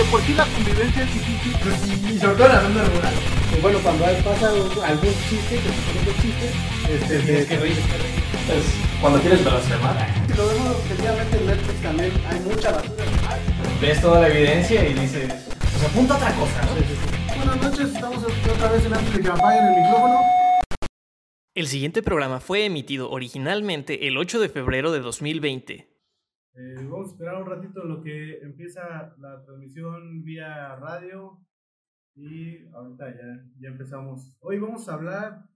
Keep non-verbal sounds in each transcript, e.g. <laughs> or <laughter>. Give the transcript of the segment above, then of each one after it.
de por sí la convivencia es difícil. y, sobre todo en la zona rural. Y bueno, cuando pasa algún chiste, que se chiste, este, Tienes que reír. Pues, cuando quieres blasfemar, Si lo vemos objetivamente en Netflix también hay mucha basura. ves toda la evidencia y dices, pues apunta otra cosa, ¿no? Buenas noches, estamos otra vez en antes de que me apaguen el micrófono. El siguiente programa fue emitido originalmente el 8 de febrero de 2020. Eh, vamos a esperar un ratito en lo que empieza la transmisión vía radio y ahorita ya, ya empezamos. Hoy vamos a hablar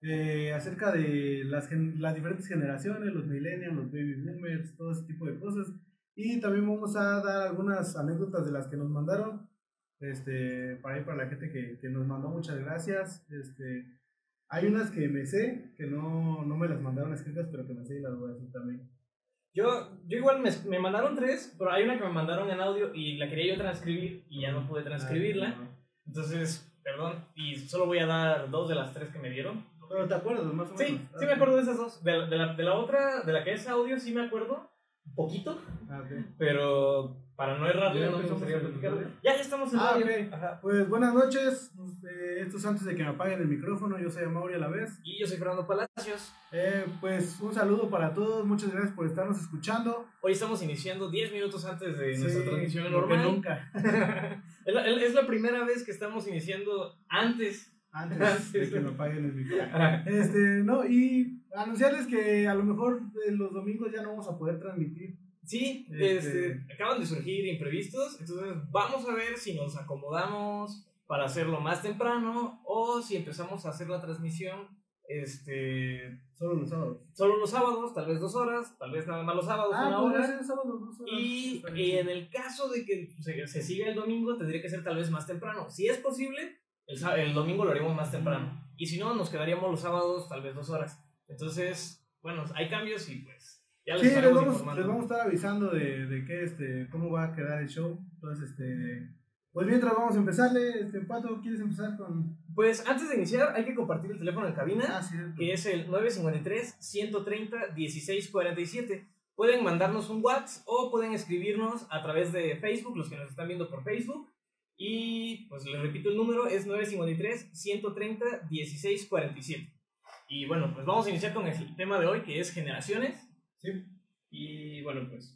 eh, acerca de las, las diferentes generaciones, los millennials, los baby boomers, todo ese tipo de cosas. Y también vamos a dar algunas anécdotas de las que nos mandaron. Este, para ahí, para la gente que, que nos mandó, muchas gracias. Este, hay unas que me sé, que no, no me las mandaron escritas, pero que me sé y las voy a decir también. Yo, yo igual me, me mandaron tres, pero hay una que me mandaron en audio y la quería yo transcribir y ya no pude transcribirla. Entonces, perdón, y solo voy a dar dos de las tres que me dieron. Pero te acuerdas, más o menos. Sí, sí me acuerdo de esas dos. De, la- de la, de la otra, de la que es audio, sí me acuerdo. Poquito, Ah, ok. pero para no errar, ¿Ya no empezamos platicar. Ya, ya estamos en Ah, audio. ok. Ajá. Pues buenas noches, eh, esto es antes de que me apaguen el micrófono, yo soy Amaury a la vez. Y yo soy Fernando Palacios. Eh, pues un saludo para todos, muchas gracias por estarnos escuchando. Hoy estamos iniciando 10 minutos antes de Sí, nuestra transmisión normal. nunca, <laughs> es, la, es la primera vez que estamos iniciando antes. antes de que me apaguen el micrófono. Este, no, y anunciarles que a lo mejor eh, los domingos ya no vamos a poder transmitir. Sí, Este- este, acaban de surgir imprevistos, entonces vamos a ver si nos acomodamos para hacerlo más temprano o si empezamos a hacer la transmisión este, Solo los sábados. solo los sábados, tal vez dos horas, tal vez nada más los sábados, una Ah, podría hora. dos horas. Y, y en el caso de que se, se siga el domingo, tendría que ser tal vez más temprano. Si es posible, el, el domingo lo haríamos más temprano. Y si no, nos quedaríamos los sábados tal vez dos horas. Entonces, bueno, hay cambios y pues ya les Sí, les vamos, les vamos a estar avisando de, de qué, este, cómo va a quedar el show. Entonces, este, pues mientras vamos a empezarle, este, Pato, ¿quieres empezar con...? Pues antes de iniciar, hay que compartir el teléfono en cabina, Ah, que es el 953-130-1647. Pueden mandarnos un WhatsApp o pueden escribirnos a través de Facebook, los que nos están viendo por Facebook. Y pues les repito el número, es 953-130-1647. Y bueno, pues vamos a iniciar con el tema de hoy, que es generaciones. Sí. Y bueno, pues...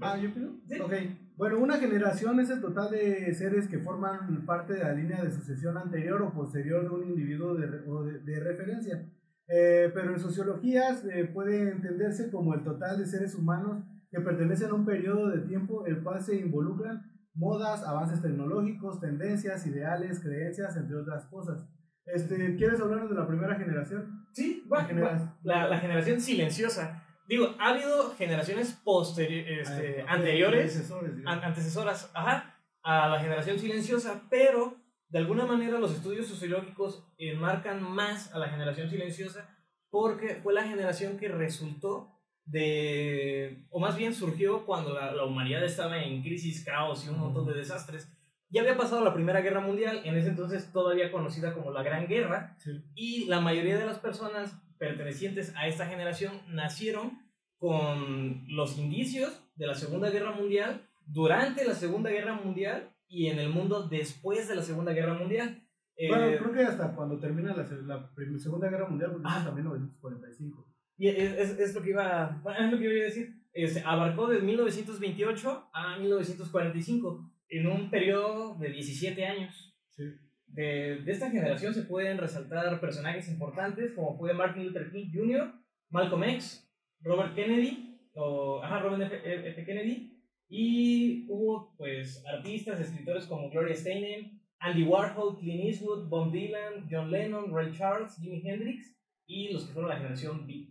Ah, ¿yo pido? Sí. Ok. Bueno, una generación es el total de seres que forman parte de la línea de sucesión anterior o posterior de un individuo de, o de, de referencia. Eh, pero en sociologías eh, puede entenderse como el total de seres humanos que pertenecen a un periodo de tiempo el cual se involucran modas, avances tecnológicos, tendencias, ideales, creencias, entre otras cosas. Este, ¿Quieres hablarnos de la primera generación? Sí, La va, genera- va. La, la generación silenciosa. Digo, ha habido generaciones posteri- este, Ah, anteriores, an- antecesoras, ajá, a la generación silenciosa, pero de alguna manera los estudios sociológicos enmarcan más a la generación silenciosa porque fue la generación que resultó de, o más bien surgió cuando la, la humanidad estaba en crisis, caos y un montón de desastres. Ya había pasado la Primera Guerra Mundial, en ese entonces todavía conocida como la Gran Guerra, Sí. y la mayoría de las personas pertenecientes a esta generación nacieron con los indicios de la Segunda Guerra Mundial, durante la Segunda Guerra Mundial y en el mundo después de la Segunda Guerra Mundial. Eh, Bueno, creo que hasta cuando termina la, la Segunda Guerra Mundial, porque Ah. es también 1945. y es, es- es lo que iba, es lo que iba a decir. Este, abarcó de 1928 a 1945, en un periodo de 17 años. Sí. De, de esta generación se pueden resaltar personajes importantes como fue Martin Luther King Jr., Malcolm X, Robert Kennedy, o, ajá, Robert F. F. Kennedy, y hubo pues artistas, escritores como Gloria Steinem, Andy Warhol, Clint Eastwood, Bob Dylan, John Lennon, Ray Charles, Jimi Hendrix y los que fueron la generación Beat.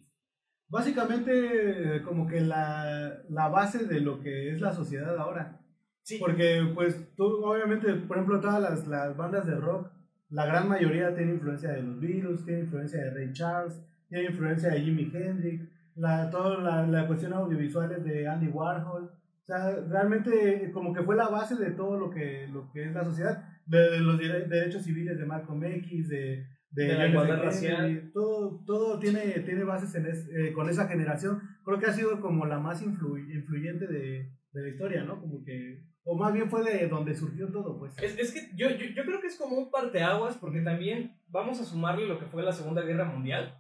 Básicamente, como que la, la base de lo que es la sociedad ahora. Sí, Porque, pues, tú, obviamente, por ejemplo, todas las, las bandas de rock, la gran mayoría tiene influencia de los Beatles, tiene influencia de Ray Charles, tiene influencia de Jimi Hendrix, la, toda la, la cuestión audiovisual de Andy Warhol. O sea, realmente como que fue la base de todo lo que, lo que es la sociedad, de, de los derechos civiles de Malcolm X, de, de, De la igualdad racial. Todo, todo tiene, tiene bases en es- eh, con esa generación. Creo que ha sido como la más influ- influyente de, de la historia, ¿no? Como que o más bien fue de donde surgió todo, pues. Es, es que yo, yo, yo creo que es como un parteaguas, porque también vamos a sumarle lo que fue la Segunda Guerra Mundial,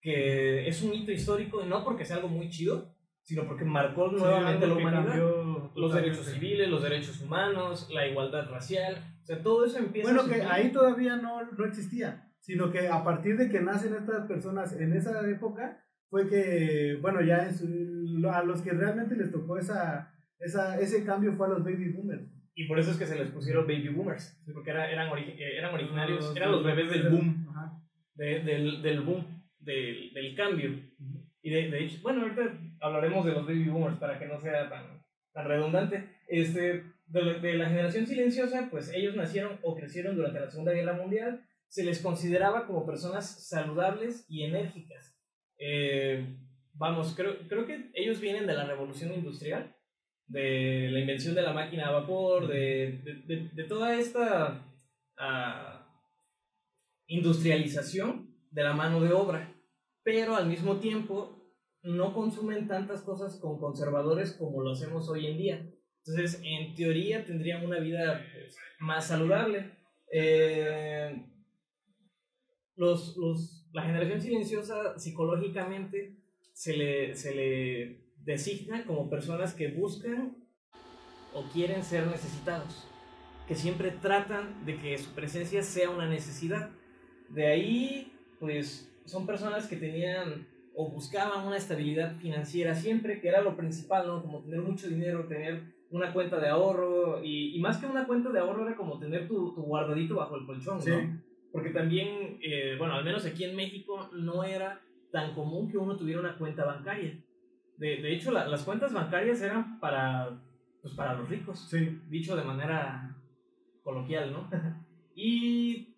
que es un hito histórico, no porque sea algo muy chido, sino porque marcó nuevamente algo la humanidad. cambió Los derechos civiles, los derechos humanos, la igualdad racial, o sea, todo eso empieza Bueno, a que ahí todavía no, no existía, sino que a partir de que nacen estas personas en esa época, fue que, bueno, ya en su- a los que realmente les tocó esa, esa, ese cambio fue a los baby boomers. Y por eso es que se les pusieron baby boomers, porque era- eran, ori- eh, eran originarios, eran los bebés del boom, Ajá. de- del, del boom, del, del cambio. Y de, de hecho, bueno, ahorita hablaremos de los baby boomers para que no sea tan, tan redundante. Este, de, la- de la generación silenciosa, pues ellos nacieron o crecieron durante la Segunda Guerra Mundial. Se les consideraba como personas saludables y enérgicas. Eh, vamos, creo, creo que ellos vienen de la revolución industrial, de la invención de la máquina a vapor, de, de, de- toda esta ah, industrialización de la mano de obra, pero al mismo tiempo no consumen tantas cosas con conservadores como lo hacemos hoy en día. Entonces, en teoría tendrían una vida pues, más saludable. Eh, los, los, la generación silenciosa psicológicamente se le, se le designa como personas que buscan o quieren ser necesitados, que siempre tratan de que su presencia sea una necesidad. De ahí, pues, son personas que tenían o buscaban una estabilidad financiera siempre, que era lo principal, ¿no? Como tener mucho dinero, tener una cuenta de ahorro, y, y más que una cuenta de ahorro era como tener tu, tu guardadito bajo el colchón, Sí. ¿no? Porque también, eh, bueno, al menos aquí en México no era tan común que uno tuviera una cuenta bancaria. De, de hecho, la- las cuentas bancarias eran para, pues, para los ricos Sí. dicho de manera coloquial, ¿no? y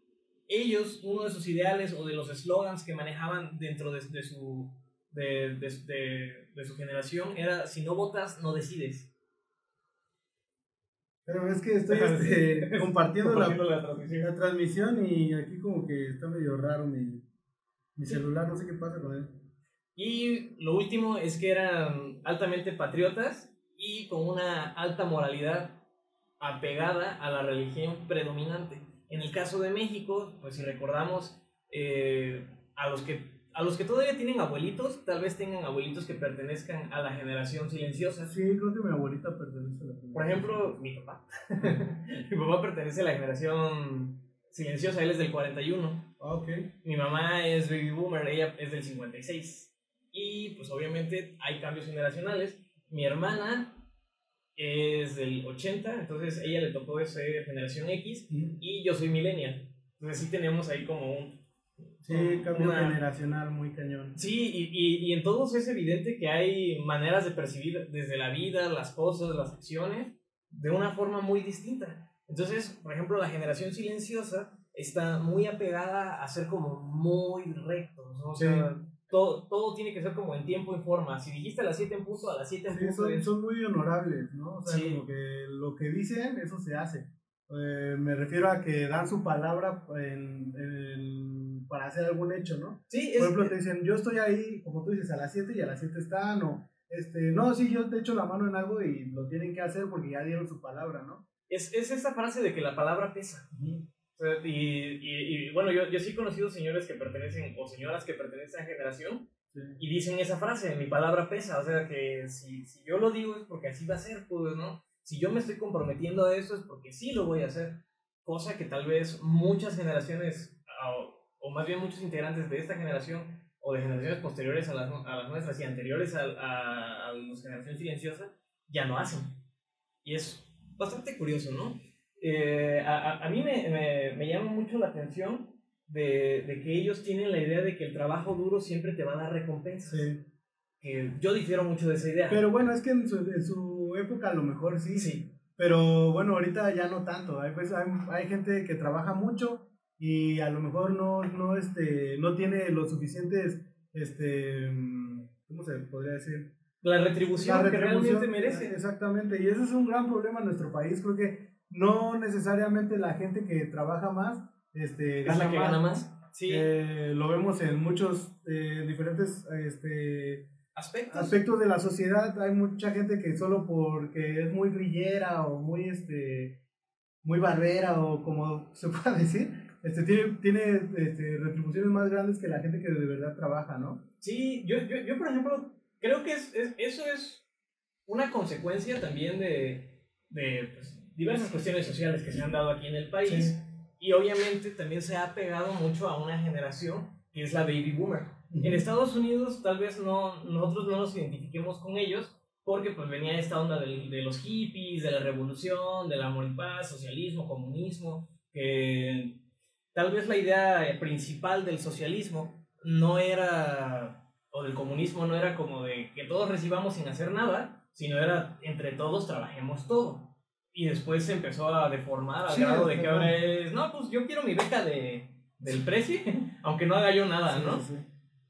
ellos, uno de sus ideales o de los eslogans que manejaban dentro de, de su, de, de- de- su generación era, si no votas, no decides. Pero es que estoy este, compartiendo, <laughs> Compartiendo la, la transmisión. la transmisión y aquí como que está medio raro mi, mi celular, no sé qué pasa con él. Y lo último es que eran altamente patriotas y con una alta moralidad apegada a la religión predominante. En el caso de México, pues si recordamos eh, a los que a los que todavía tienen abuelitos, tal vez tengan abuelitos que pertenezcan a la generación silenciosa. Sí, creo que mi abuelita pertenece a la Por ejemplo, mi papá. <laughs> mi papá pertenece a la generación silenciosa, él es del 41. Ah, ok. Mi mamá es baby boomer, ella es del 56. Y pues obviamente hay cambios generacionales. Mi hermana es del 80, entonces ella le tocó ser generación X y yo soy millennial. Entonces sí tenemos ahí como un... Sí, cambio una- generacional muy cañón. Sí, y, y, y en todos es evidente que hay maneras de percibir desde la vida, las cosas, las acciones, de una forma muy distinta. Entonces, por ejemplo, la generación silenciosa está muy apegada a ser como muy rectos, ¿no? O Sí. Todo, todo tiene que ser como en tiempo y forma. Si dijiste a las 7 en punto, a las 7 en Sí, punto. son, es- son muy honorables, ¿no? O sea, Sí. como que lo que dicen, eso se hace. Eh, me refiero a que dan su palabra en, en- para hacer algún hecho, ¿no? Sí, es, Por ejemplo, te dicen, yo estoy ahí, como tú dices, a las 7 y a las 7 están, o, este, no, sí, yo te echo la mano en algo y lo tienen que hacer porque ya dieron su palabra, ¿no? es, es esa frase de que la palabra pesa. Sea, y, y- y, bueno, yo, yo sí he conocido señores que pertenecen, o señoras que pertenecen a esa generación, Sí. y dicen esa frase, mi palabra pesa, o sea que si, si yo lo digo es porque así va a ser, pues, ¿no? Si yo me estoy comprometiendo a eso es porque sí lo voy a hacer, cosa que tal vez muchas generaciones, o, o más bien muchos integrantes de esta generación, o de generaciones posteriores a las, a las nuestras y anteriores a, a, a la generación silenciosa, ya no hacen. Y es bastante curioso, ¿no? Eh, a, a- mí me, me, me llama mucho la atención de, de que ellos tienen la idea de que el trabajo duro siempre te va a dar recompensas. Sí. Que yo difiero mucho de esa idea. Pero bueno, es que en su, en su época a lo mejor sí, sí, Pero bueno, ahorita ya no tanto. Hay, pues, hay, hay gente que trabaja mucho y a lo mejor no, no, este, no tiene los suficientes, este, ¿cómo se podría decir? la retribución, La que retribución, realmente merece. Exactamente, y ese es un gran problema en nuestro país. Creo que no necesariamente la gente que trabaja más este, Es gana, la que más. gana más. Sí, Eh, lo vemos en muchos eh, diferentes este, aspectos. aspectos de la sociedad. Hay mucha gente que solo porque es muy grillera o muy este muy barbera o como <laughs> se pueda decir, este tiene, tiene este, retribuciones más grandes que la gente que de verdad trabaja, ¿no? Sí, yo, yo, yo por ejemplo, creo que es, es- eso es una consecuencia también de, de pues, diversas cuestiones sociales que se han dado aquí en el país. Sí. Y obviamente también se ha pegado mucho a una generación que es la baby boomer. En Estados Unidos tal vez no, nosotros no nos identifiquemos con ellos porque pues venía esta onda de los hippies, de la revolución, del amor y paz, socialismo, comunismo, que tal vez la idea principal del socialismo no era, o del comunismo no era como de que todos recibamos sin hacer nada, sino era entre todos trabajemos todo. Y después se empezó a deformar al Sí, grado de que ahora es, no, pues yo quiero mi beca de, del Prezi, <laughs> aunque no haga yo nada, Sí, ¿no? sí,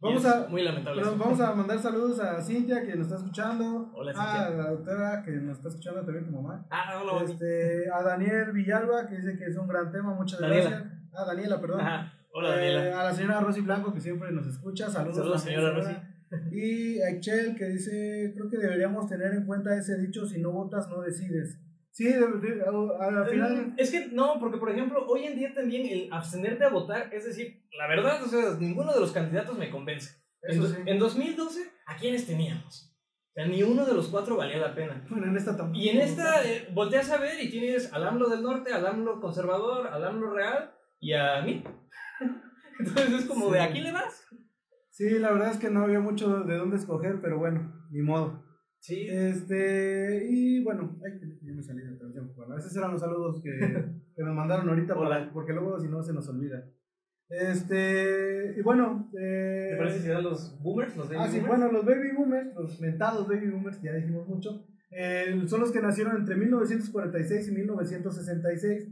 Vamos es a, Muy lamentable. Eso. vamos a <laughs> mandar saludos a Cintia que nos está escuchando. Hola, A Cintia. la doctora que nos está escuchando también, tu mamá. Ah, hola. Este, a Daniel Villalba que dice que es un gran tema. Muchas Daniela. gracias. Ah, Daniela, perdón. Ajá. Hola, Eh, Daniela. a la señora Rosy Blanco que siempre nos escucha. Saludos, Saludos, también, señora Y a Excel que dice: Creo que deberíamos tener en cuenta ese dicho: si no votas, no decides. Sí, de- de- al final. Mm, Es que no, porque por ejemplo, hoy en día también el abstenerte a votar, es decir, la verdad, o sea, ninguno de los candidatos me convence. En, sí. en 2012, ¿a quiénes teníamos? O sea, ni uno de los cuatro valía la pena. Bueno, en esta tampoco. Y en esta, eh, volteas a ver y tienes al AMLO del norte, al AMLO conservador, al AMLO real y a mí. <laughs> Entonces es como de, Sí. ¿a quién le vas? Sí, la verdad es que no había mucho de dónde escoger, pero bueno, ni modo. Sí. Este, y bueno, ay, me salí de transmisión. Bueno, esos eran los saludos que, <laughs> que nos mandaron ahorita, Hola. porque luego si no se nos olvida. Este, y bueno, eh, ¿Te parece si dan los boomers, los baby ah, sí, boomers? bueno, los baby boomers, los mentados baby boomers, ya dijimos mucho, eh, son los que nacieron entre 1946 y 1966.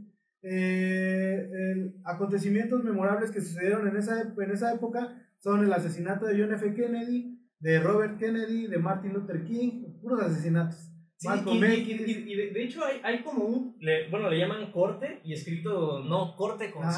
Eh, el- acontecimientos memorables que sucedieron en esa, en esa época son el asesinato de John F. Kennedy, de Robert Kennedy, de Martin Luther King, puros asesinatos. Sí, y, y- y- y de, de hecho hay, hay como un, le- bueno, le llaman corte y escrito, no corte con Ah.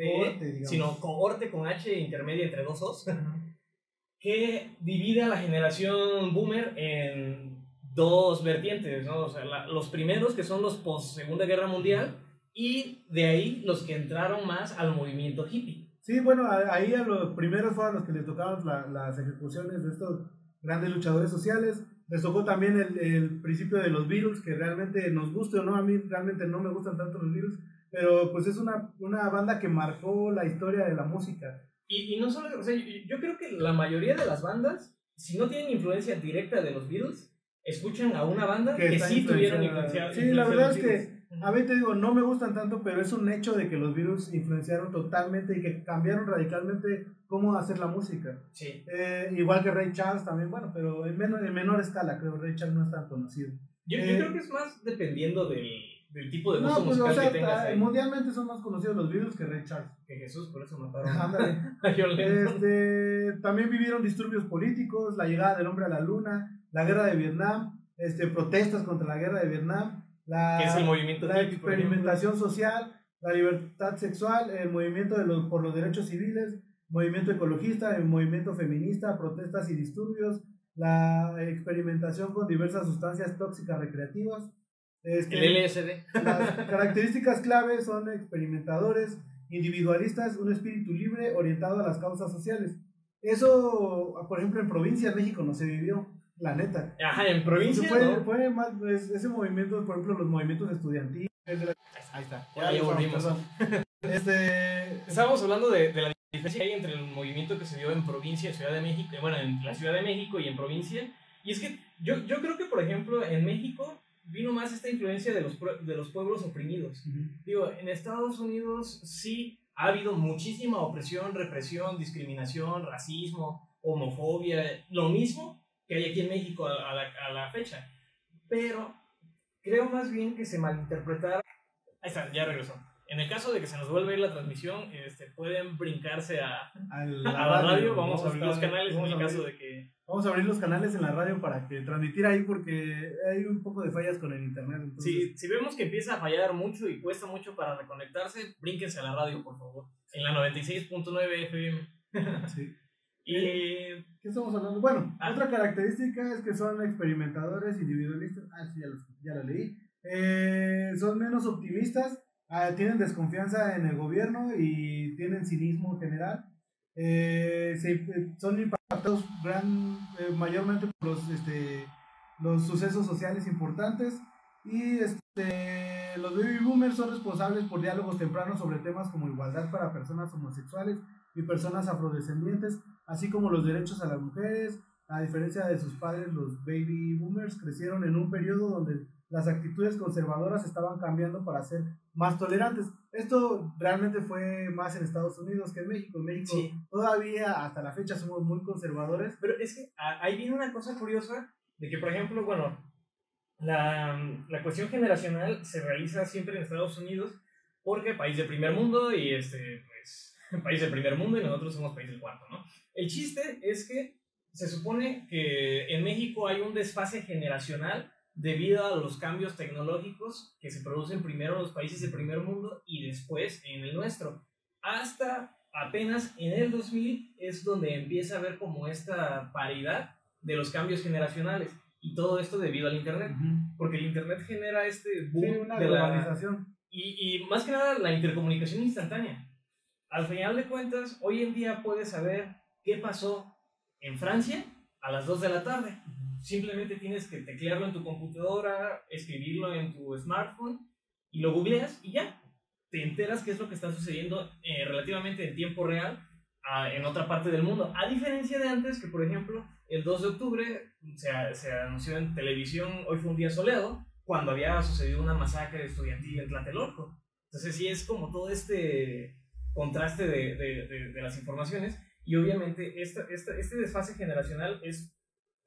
E, sino cohorte con H intermedia entre dos O's, <laughs> que divide a la generación boomer en dos vertientes, ¿no? O sea, la- los primeros que son los post Segunda Guerra Mundial y de ahí los que entraron más al movimiento hippie. Sí, bueno, ahí a los primeros fueron los que les tocaron la- las ejecuciones de estos grandes luchadores sociales. Les tocó también el, el principio de los virus, que realmente nos guste o no, a mí realmente no me gustan tanto los virus, pero pues es una, una banda que marcó la historia de la música. Y, y no solo, o sea, yo, yo creo que la mayoría de las bandas, si no tienen influencia directa de los Beatles, escuchan a una banda que, está sí tuvieron influencia. Sí, la verdad es que. A mí te digo, no me gustan tanto, pero es un hecho de que los virus influenciaron totalmente y que cambiaron radicalmente cómo hacer la música. Sí. Eh, igual que Ray Charles también, bueno, pero en menor, en menor escala, creo, Ray Charles no es tan conocido. Yo, yo Eh, creo que es más dependiendo del, del tipo de No, gusto pues o sea, que tengas. ah, ahí. mundialmente son más conocidos los Beatles que Ray Charles. Que Jesús, por eso mataron Ándale. <laughs> Este, también vivieron disturbios políticos, la llegada del hombre a la luna, la guerra de Vietnam, este, protestas contra la guerra de Vietnam, la, Que es el movimiento la hippie, experimentación social, la libertad sexual, el movimiento de los, por los derechos civiles, movimiento ecologista, el movimiento feminista, protestas y disturbios, la experimentación con diversas sustancias tóxicas recreativas. Este, El LSD. las <laughs> características clave son experimentadores, individualistas, un espíritu libre orientado a las causas sociales. Eso, por ejemplo, en provincia de México no se vivió, la neta. Ajá, en provincia, fue, ¿no? fue más, es- ese movimiento, por ejemplo, los movimientos estudiantiles. la- Ahí está. Ya, ya volvimos. Este, Estábamos hablando de, de la diferencia que hay entre el movimiento que se dio en provincia, Ciudad de México, eh, bueno, en la Ciudad de México y en provincia. Y es que yo, yo creo que, por ejemplo, en México vino más esta influencia de los, de los pueblos oprimidos. Digo, en Estados Unidos sí ha habido muchísima opresión, represión, discriminación, racismo, homofobia, lo mismo que hay aquí en México a, a la, a la fecha. Pero creo más bien que se malinterpretaron. Ahí está, ya regresó. En el caso de que se nos vuelva a ir la transmisión, este, pueden brincarse a, a la radio. Vamos a a abrir los canales en vamos el a caso abrir- de que. Vamos a abrir los canales en la radio para que transmitir ahí porque hay un poco de fallas con el internet. entonces- Si, si vemos que empieza a fallar mucho y cuesta mucho para reconectarse, brínquense a la radio, por favor. En la 96.9 FM. sí. ¿Qué estamos hablando? Bueno, Ah. otra característica es que son experimentadores, individualistas. Ah, sí, ya lo, ya lo leí. Eh, son menos optimistas, ah, tienen desconfianza en el gobierno y tienen cinismo en general. Eh, se- son impactados gran, eh, mayormente por los, este, los sucesos sociales importantes. Y este, los baby boomers son responsables por diálogos tempranos sobre temas como igualdad para personas homosexuales y personas afrodescendientes, así como los derechos a las mujeres. A diferencia de sus padres, los baby boomers crecieron en un periodo donde las actitudes conservadoras estaban cambiando para ser más tolerantes. Esto realmente fue más en Estados Unidos que en México. En México Sí. todavía hasta la fecha somos muy conservadores. Pero es que a- ahí viene una cosa curiosa de que, por ejemplo, bueno, la, la cuestión generacional se realiza siempre en Estados Unidos porque país de primer mundo y este, pues, <laughs> país de primer mundo y nosotros somos país del cuarto, ¿no? El chiste es que se supone que en México hay un desfase generacional debido a los cambios tecnológicos que se producen primero en los países de primer mundo y después en el nuestro. Hasta apenas en el 2000 es donde empieza a haber como esta paridad de los cambios generacionales. Y todo esto debido al Internet. Porque el Internet genera este boom Sí, una de la, globalización. y, y más que nada la intercomunicación instantánea. Al final de cuentas, hoy en día puedes saber qué pasó en Francia a las 2 de la tarde. Simplemente tienes que teclearlo en tu computadora, escribirlo en tu smartphone y lo googleas y ya. Te enteras qué es lo que está sucediendo eh, relativamente en tiempo real ah, en otra parte del mundo. A diferencia de antes, que por ejemplo, el 2 de octubre se, se anunció en televisión, hoy fue un día soleado, cuando había sucedido una masacre estudiantil en Tlatelolco. Entonces sí es como todo este contraste de, de, de, de las informaciones y obviamente esta, esta, este desfase generacional es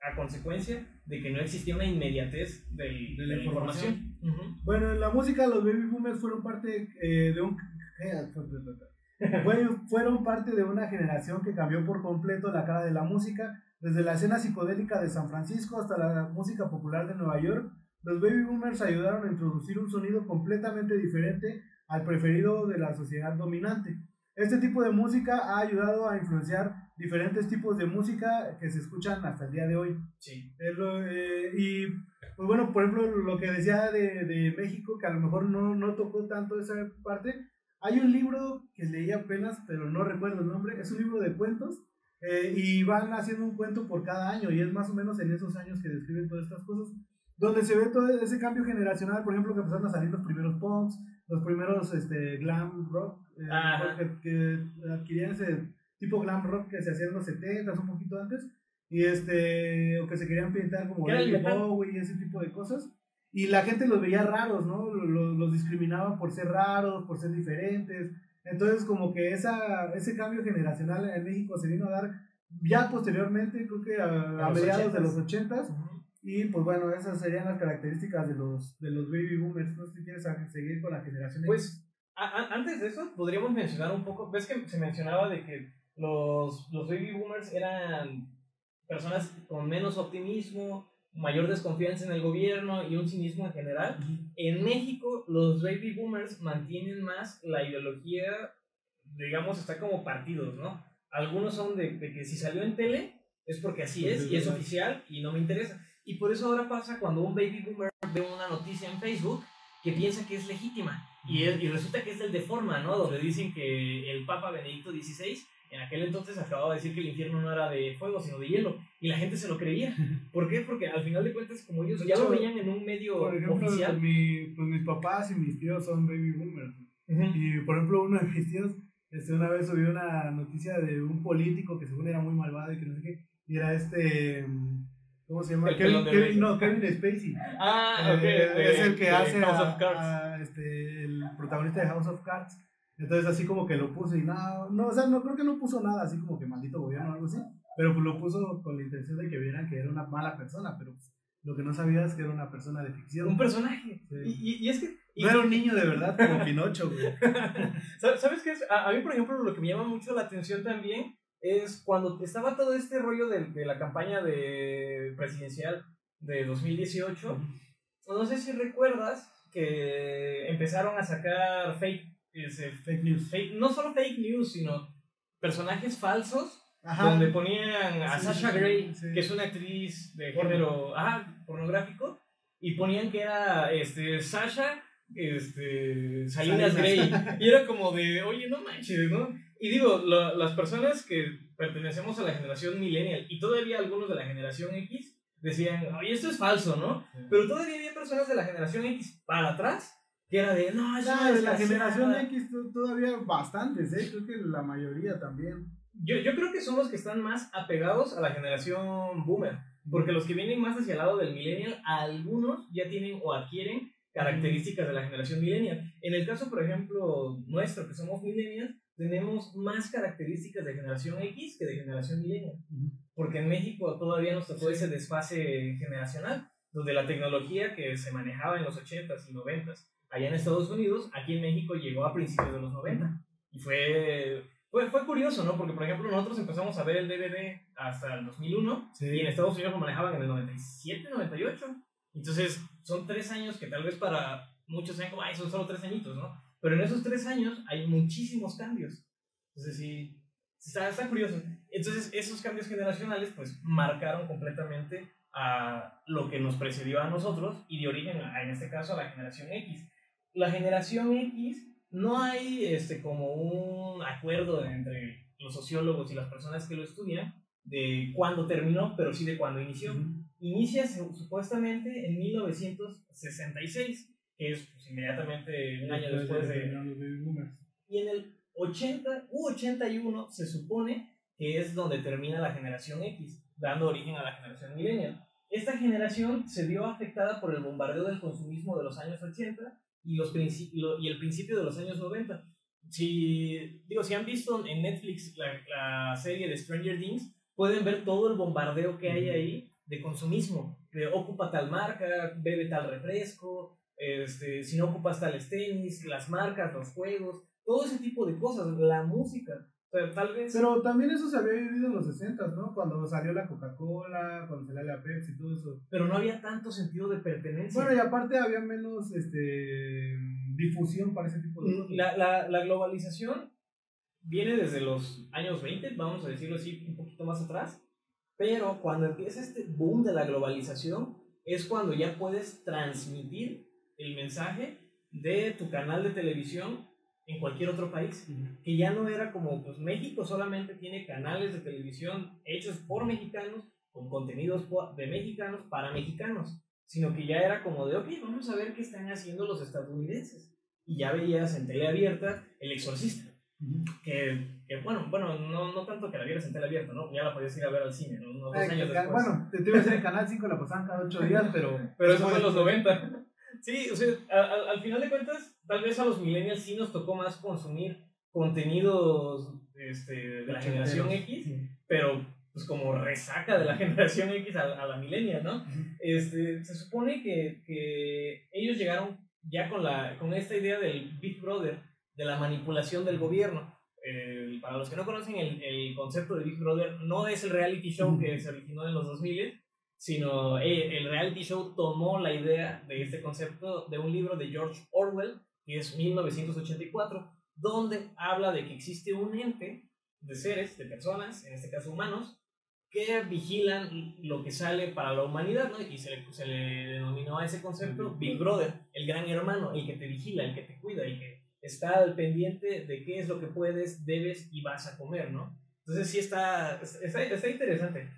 a consecuencia de que no existía una inmediatez del- de, la información. Ujú. Bueno, en la música los baby boomers fueron parte eh, de un... <laughs> Fue- fueron parte de una generación que cambió por completo la cara de la música, desde la escena psicodélica de San Francisco hasta la música popular de Nueva York. Los baby boomers ayudaron a introducir un sonido completamente diferente al preferido de la sociedad dominante. Este tipo de música ha ayudado a influenciar diferentes tipos de música que se escuchan hasta el día de hoy. Sí. Es lo- eh, y pues bueno, por ejemplo, lo que decía de, de México, que a lo mejor no, no tocó tanto esa parte, hay un libro que leí apenas, pero no recuerdo el nombre, es un libro de cuentos, eh, y van haciendo un cuento por cada año, y es más o menos en esos años que describen todas estas cosas, donde se ve todo ese cambio generacional, por ejemplo, que empezaron a salir los primeros punks, los primeros este, glam rock, eh, que, que adquirían ese tipo glam rock que se hacía en los 70 un poquito antes, y este, o que se querían pintar como ¿Qué era el David? Bowie y ese tipo de cosas. Y la gente los veía raros, ¿no? Los, los discriminaba por ser raros, por ser diferentes. Entonces, como que esa, ese cambio generacional en México se vino a dar ya posteriormente, creo que a, a los mediados de 80s. los 80 Y pues bueno, esas serían las características de los, de los baby boomers. No sé si quieres seguir con la generación. Pues a- antes de eso, podríamos mencionar un poco, ves que se mencionaba de que los, los baby boomers eran personas con menos optimismo, mayor desconfianza en el gobierno y un cinismo en general. En México, los baby boomers mantienen más la ideología, digamos, está como partidos, ¿no? Algunos son de, de que si salió en tele es porque así es y es oficial y no me interesa. Y por eso ahora pasa cuando un baby boomer ve una noticia en Facebook que piensa que es legítima y, es- y resulta que es del de forma, ¿no? Donde dicen que el Papa Benedicto XVI en aquel entonces acababa de decir que el infierno no era de fuego, sino de hielo. Y la gente se lo creía. ¿Por qué? Porque al final de cuentas, como ellos ya lo veían en un medio por ejemplo, oficial. mi, pues mis papás y mis tíos son baby boomers. Y por ejemplo, uno de mis tíos este, una vez subió una noticia de un político que según era muy malvado y que no sé qué. Y era este. ¿Cómo se llama? El Kevin, Kevin- no, Kevin Spacey. Ah, ok. Eh, es el que hace House a, of Cards. a, este, el protagonista de House of Cards. Entonces así como que lo puso y no, no, o sea, no creo que no puso nada así como que maldito gobierno o algo así, pero pues lo puso con la intención de que vieran que era una mala persona, pero pues, lo que no sabía es que era una persona de ficción. Un personaje. Sí. Y, y- y es que. y- No era un niño de verdad como <laughs> Pinocho, güey. <laughs> ¿Sabes sabes qué es? A, a mí, por ejemplo, lo que me llama mucho la atención también es cuando estaba todo este rollo de, de la campaña de presidencial de 2018. No sé si recuerdas que empezaron a sacar fake, ese, Fake news. fake- no solo fake news, sino personajes falsos Ajá. donde ponían a Sí, Sasha sí. que es una actriz de género ajá, pornográfico, y ponían que era este, Sasha este, Salinas Salinas. Grey. <laughs> Y era como de, oye, no manches, ¿no? Y digo, las personas que pertenecemos a la generación millennial y todavía algunos de la generación X decían, oye, esto es falso, ¿no? Pero todavía había personas de la generación X para atrás que era de, no, es una Ah, de la desgraciada". generación X to- todavía bastantes, ¿eh? Creo que la mayoría también. Yo, yo creo que son los que están más apegados a la generación boomer, porque los que vienen más hacia el lado del millennial, algunos ya tienen o adquieren características de la generación millennial. En el caso, por ejemplo, nuestro, que somos millennials, tenemos más características de generación X que de generación millennial, porque en México todavía nos tocó ese desfase generacional, donde la tecnología que se manejaba en los 80s y 90s allá en Estados Unidos, aquí en México llegó a principios de los 90. Y fue, fue, fue curioso, ¿no? Porque, por ejemplo, nosotros empezamos a ver el DVD hasta el 2001 y en Estados Unidos lo manejaban en el 97, 98. Entonces, son tres años que tal vez para muchos sean como, ay, son solo tres añitos, ¿no? Pero en esos tres años hay muchísimos cambios. Entonces, sí, está, está curioso. Entonces, esos cambios generacionales, pues, marcaron completamente a lo que nos precedió a nosotros y de origen, a- en este caso, a la generación X. La generación X no hay este, como un acuerdo entre los sociólogos y las personas que lo estudian de cuándo terminó, pero sí de cuándo inició. Inicia su- supuestamente en 1966, que es pues, inmediatamente un año después de, y en el 80 u 81 se supone que es donde termina la generación X, dando origen a la generación millennial. Esta generación se vio afectada por el bombardeo del consumismo de los años 80 y, los y el principio de los años 90. Si, digo, si han visto en Netflix la, la serie de Stranger Things, pueden ver todo el bombardeo que hay ahí de consumismo. De ocupa tal marca, bebe tal refresco, este, si no ocupas tales tenis, las marcas, los juegos, todo ese tipo de cosas, la música. O sea, tal vez... Pero también eso se había vivido en los 60, ¿no? Cuando salió la Coca-Cola, cuando salió la Pepsi y todo eso. pero no había tanto sentido de pertenencia. Bueno, y aparte había menos este, difusión para ese tipo de cosas. Mm, la, la, la globalización viene desde los años 20, vamos a decirlo así, un poquito más atrás, pero cuando empieza este boom de la globalización es cuando ya puedes transmitir el mensaje de tu canal de televisión en cualquier otro país, que ya no era como, pues México solamente tiene canales de televisión hechos por mexicanos, con contenidos de mexicanos para mexicanos, sino que ya era como de, ok, vamos a ver qué están haciendo los estadounidenses. Y ya veías en tele abierta El Exorcista, que, que, bueno, bueno, no, no tanto que la vieras en tele abierta, ¿no? Ya la podías ir a ver al cine, ¿no? Unos dos años después. bueno, te, iba a decir en Canal 5 la pasaban cada 8 <laughs> días, pero. Pero eso fue en los 90. Sí, o sea, a- a- al, final de cuentas, tal vez a los millennials sí nos tocó más consumir contenidos este, de la generación X, pero pues como resaca de la <laughs> generación X a, a la millennial, ¿no? Este, se supone que, que ellos llegaron ya con, la, con esta idea del Big Brother, de la manipulación del gobierno. Eh, para los que no conocen el, el concepto de Big Brother, no es el reality show que se originó en los 2000, sino eh, el reality show tomó la idea de este concepto de un libro de George Orwell, que es 1984, donde habla de que existe un ente de seres, de personas, en este caso humanos, que vigilan lo que sale para la humanidad, ¿no? Y se le, se le denominó a ese concepto Big Brother, el gran hermano, el que te vigila, el que te cuida, el que está al pendiente de qué es lo que puedes, debes y vas a comer, ¿no? Entonces sí está, está, está interesante,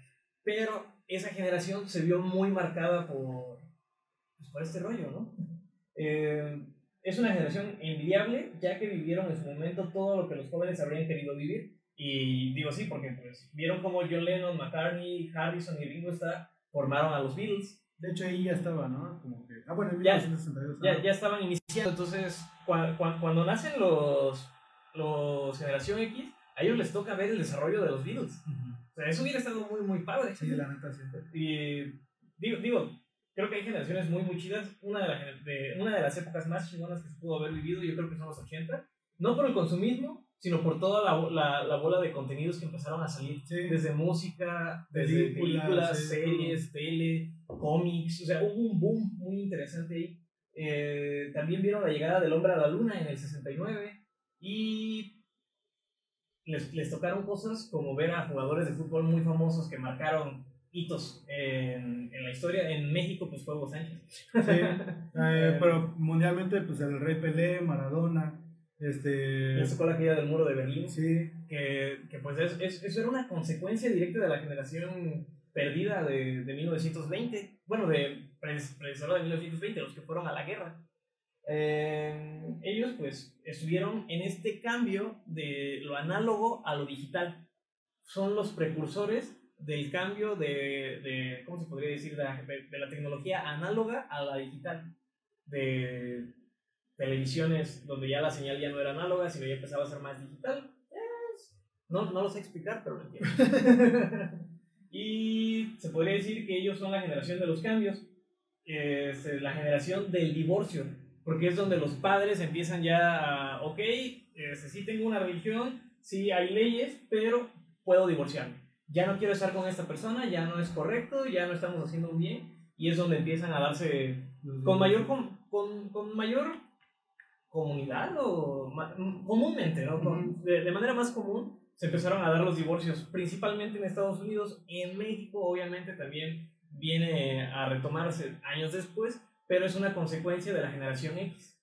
pero esa generación se vio muy marcada por, pues, por este rollo, ¿no? Eh, es una generación envidiable, ya que vivieron en su momento todo lo que los jóvenes habrían querido vivir. Y digo así porque pues, vieron como John Lennon, McCartney, Harrison y Ringo Starr formaron a los Beatles. De hecho, ahí ya estaba, ¿no? Como que. Ah, bueno, en Ya. 1962. Ya, ah. ya estaban iniciando, entonces cua- cua- cuando nacen los, los Generación X, a ellos les toca ver el desarrollo de los Beatles. O sea, eso hubiera estado muy, muy padre. Sí, la neta, sí. Y digo, digo, creo que hay generaciones muy, muy chidas. Una de, la de- una de las épocas más chingonas que se pudo haber vivido, yo creo que son los 80. No por el consumismo, sino por toda la, la, la bola de contenidos que empezaron a salir. Sí. Desde música, desde Películas, películas, sí, series, tele, cómics. O sea, hubo un boom muy interesante ahí. Eh, también vieron la llegada del hombre a la luna en el 69. Y les, les tocaron cosas como ver a jugadores de fútbol muy famosos que marcaron hitos en, en la historia. En México, pues fue Hugo Sánchez. Sí, <laughs> eh, pero mundialmente, pues el Rey Pelé, Maradona, este... Le tocó la caída del muro de Berlín. Sí, que, que pues es, es- eso era una consecuencia directa de la generación perdida de, de 1920, bueno, de pre- predecesora de 1920, los que fueron a la guerra. Eh, ellos pues estuvieron en este cambio de lo análogo a lo digital. Son los precursores del cambio de, de ¿cómo se podría decir? De, la- de- la tecnología análoga a la digital. De televisiones donde ya la señal ya no era análoga, sino ya empezaba a ser más digital. Es- no, no lo sé explicar, pero lo entiendo. <laughs> y se podría decir que ellos son la generación de los cambios, es la generación del divorcio, porque es donde los padres empiezan ya a, ok, este, sí tengo una religión, sí hay leyes, pero puedo divorciarme. Ya no quiero estar con esta persona, ya no es correcto, ya no estamos haciendo un bien, y es donde empiezan a darse con mayor com- con, con mayor comunidad o ma- comúnmente, ¿no? Con- de, de manera más común se empezaron a dar los divorcios, principalmente en Estados Unidos, en México obviamente también viene a retomarse años después, pero es una consecuencia de la generación X.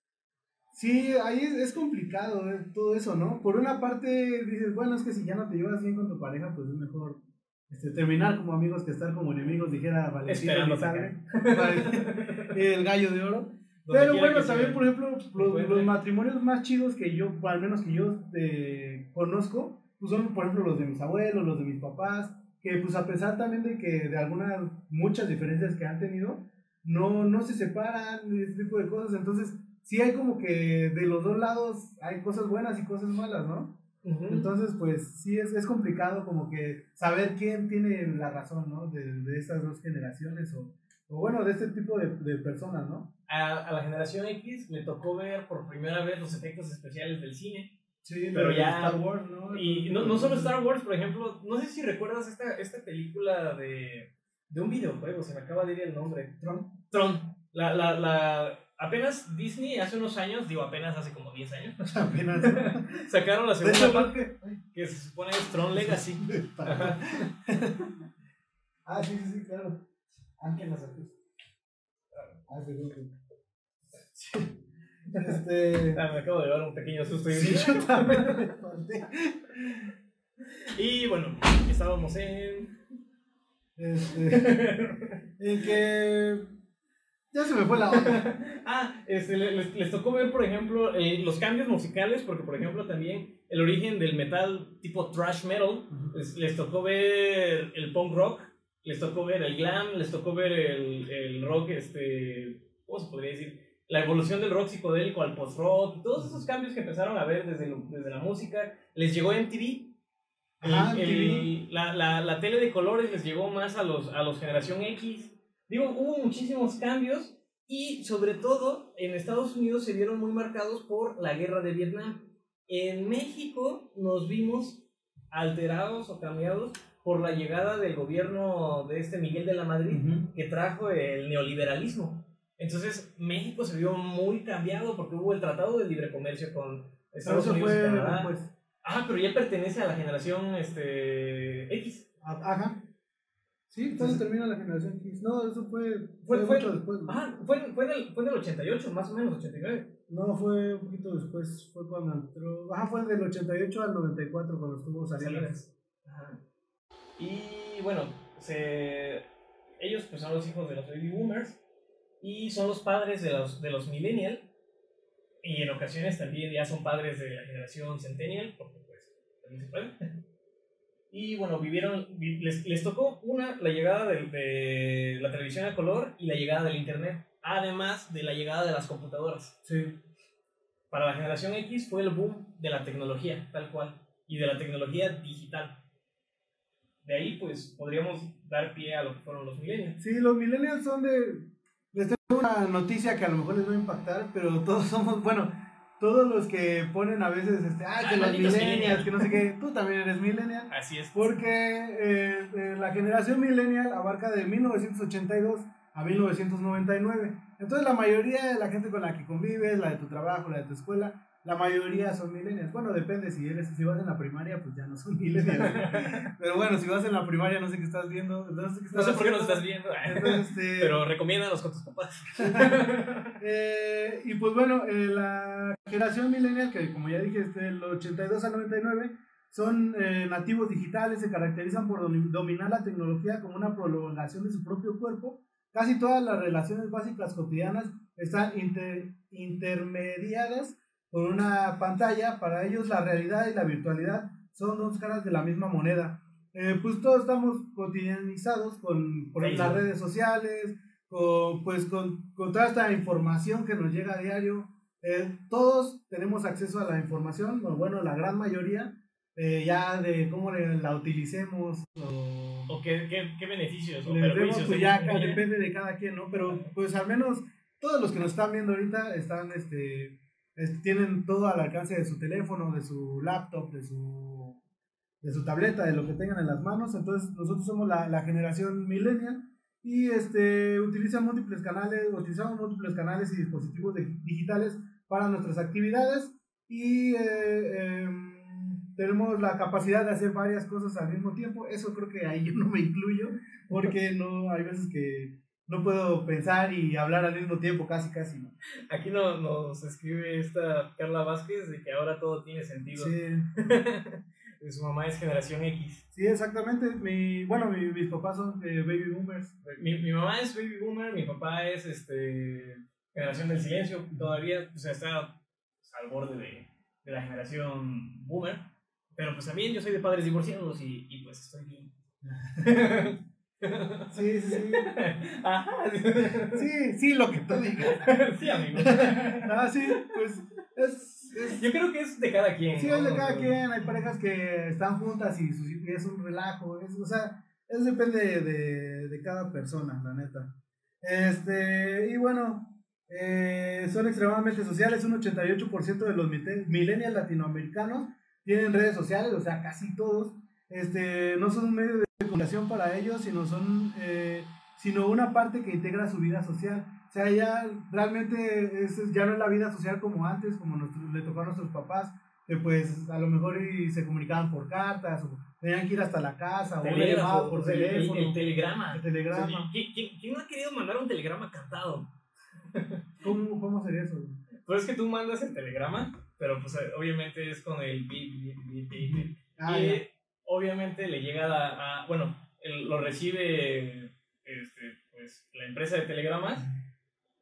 Sí, ahí es, es complicado eh, todo eso, ¿no? Por una parte dices, bueno, es que si ya no te llevas bien con tu pareja, pues es mejor este, terminar como amigos que estar como enemigos, dijera Elizalde, <laughs> el gallo de oro. Donde Pero bueno, también, se por ejemplo, los, los matrimonios más chidos que yo, al menos que yo eh, conozco, pues son, por ejemplo, los de mis abuelos, los de mis papás, que pues a pesar también de que de algunas, muchas diferencias que han tenido, no, no se separan, ese tipo de cosas, entonces sí hay como que de los dos lados hay cosas buenas y cosas malas, ¿no? Entonces, pues sí es, es complicado como que saber quién tiene la razón, ¿no? De, de estas dos generaciones o, o bueno, de este tipo de, de personas, ¿no? a, a la generación X le tocó ver por primera vez los efectos especiales del cine. Sí, Pero ya- Star Wars, ¿no? Y no, no solo Star Wars, por ejemplo, no sé si recuerdas esta, esta película de, de un videojuego, se me acaba de ir el nombre. Tron. Tron. La, la, la, apenas Disney hace unos años, digo apenas hace como 10 años, <laughs> Apenas. <laughs> sacaron la segunda hecho, parte que- se supone es Tron Legacy. <laughs> Ah, sí, sí, sí, claro. Ángel las artes. Ah, sí, sí. Sí. Este. Ah, me acabo de dar un pequeño susto. Sí, yo también. Y bueno, estábamos en... Este. <laughs> En que. Ya se me fue la onda. <laughs> Ah, este, le- les, les tocó ver, por ejemplo, eh, los cambios musicales, porque, por ejemplo, también el origen del metal tipo thrash metal, les, les tocó ver el punk rock, les tocó ver el glam, les tocó ver el, el rock, este, ¿cómo se podría decir? La evolución del rock psicodélico al post-rock, todos esos cambios que empezaron a ver desde, desde la música, les llegó MTV. El- el- la, la, la tele de colores les llegó más a los, a los generación X. Digo, hubo muchísimos cambios y sobre todo en Estados Unidos se vieron muy marcados por la guerra de Vietnam. En México nos vimos alterados o cambiados por la llegada del gobierno de este Miguel de la Madrid que trajo el neoliberalismo. Entonces México se vio muy cambiado porque hubo el Tratado de Libre Comercio con Estados Unidos y Canadá. Ah, pero ya pertenece a la generación este, X. Ajá. Sí, entonces termina la generación X. No, eso fue, Fue- fue, mucho después. ¿no? Ajá, fue, fue, en el, fue en el 88, más o menos, 89. No, fue un poquito después. Fue cuando entró. Ajá, fue del 88 al 94 cuando estuvo saliendo. Salinas. Ajá. Y bueno, se, ellos pues son los hijos de los baby boomers y son los padres de los, de los millennial y en ocasiones también ya son padres de la generación centennial, porque pues también se puede. <laughs> Y bueno, vivieron, vi- les, les tocó una, la llegada de, de la televisión a color y la llegada del internet, además de la llegada de las computadoras. Sí. Para la generación X fue el boom de la tecnología, tal cual, y de la tecnología digital. De ahí, pues, podríamos dar pie a lo que fueron los millennials. Sí, los millennials son de. Les tengo una noticia que a lo mejor les va a impactar, pero todos somos, bueno, todos los que ponen a veces, este, ah, que los millennials. que no sé qué, tú también eres millennial. Así es. Porque eh, eh, la generación millennial abarca de 1982 a 1999. Entonces la mayoría de la gente con la que convives, la de tu trabajo, la de tu escuela, la mayoría son millennials. Bueno, depende, si eres, si vas en la primaria, pues ya no son <laughs> millennials. Pero bueno, si vas en la primaria, no sé qué estás viendo. No sé, qué No estás sé por qué nos estás viendo. Entonces, este, <laughs> Pero recomiéndanos con tus papás. <laughs> eh, y pues bueno, eh, la generación millennial, que como ya dije, es del 82 al 99, son eh, nativos digitales, se caracterizan por domi- dominar la tecnología como una prolongación de su propio cuerpo. Casi todas las relaciones básicas cotidianas están inter- intermediadas por una pantalla. Para ellos la realidad y la virtualidad son dos caras de la misma moneda. Eh, pues todos estamos cotidianizados con, por las Facebook. redes sociales, con, pues con, con toda esta información que nos llega a diario. Eh, todos tenemos acceso a la información, o bueno, la gran mayoría, eh, ya de cómo la utilicemos o, ¿O qué, qué, qué beneficios o le demos, perjuicios? pues ya depende de cada quien, ¿no? Pero pues al menos todos los que nos están viendo ahorita están, este, tienen todo al alcance de su teléfono, de su laptop, de su, de su tableta, de lo que tengan en las manos. Entonces nosotros somos la, la generación millennial y este, utilizan múltiples canales, utilizamos múltiples canales y dispositivos digitales para nuestras actividades y eh, em, tenemos la capacidad de hacer varias cosas al mismo tiempo. Eso creo que ahí <laughs> yo no me incluyo porque no hay veces que no puedo pensar y hablar al mismo tiempo, casi, casi. ¿no? Aquí no- nos escribe esta Carla Vázquez de que ahora todo tiene sentido. Sí, <laughs> Su mamá es generación X. sí, exactamente. Mi, bueno, mi- mis papás son eh, baby boomers. Mi, mi mamá es baby boomer, mi papá es este generación del silencio, todavía o sea, está al borde de, de la generación boomer, pero pues también yo soy de padres divorciados y, y pues estoy bien. <laughs> Sí, sí, sí. <laughs> Ajá. Sí, sí, lo que tú digas. Sí, amigo. Ah, sí, pues es, es Yo creo que es de cada quien. Sí, ¿no? es de cada quien. Hay parejas que están juntas y, es un relajo. Es, o sea, eso depende de, de cada persona, la neta. Este, y bueno, eh, son extremadamente sociales. Un 88% de los millennials latinoamericanos tienen redes sociales, o sea, casi todos. Este, no son un medio de comunicación para ellos, sino son eh, sino una parte que integra su vida social. O sea, ya realmente es, ya no es la vida social como antes, como nuestro- le tocó a nuestros papás, que pues a lo mejor y se comunicaban por cartas, o tenían que ir hasta la casa, o Telégrafo, por o sea, el- el- teléfono. El, telegrama. El telegrama. O sea, ¿quién, quién- no ha querido mandar un telegrama cantado? <laughs> ¿Cómo, ¿Cómo sería eso? Pues es que tú mandas el telegrama, pero pues obviamente es con el bip, bip, bip, bip, bip. Ah, y ya. Obviamente le llega a, a- bueno, lo recibe este, pues, la empresa de telegramas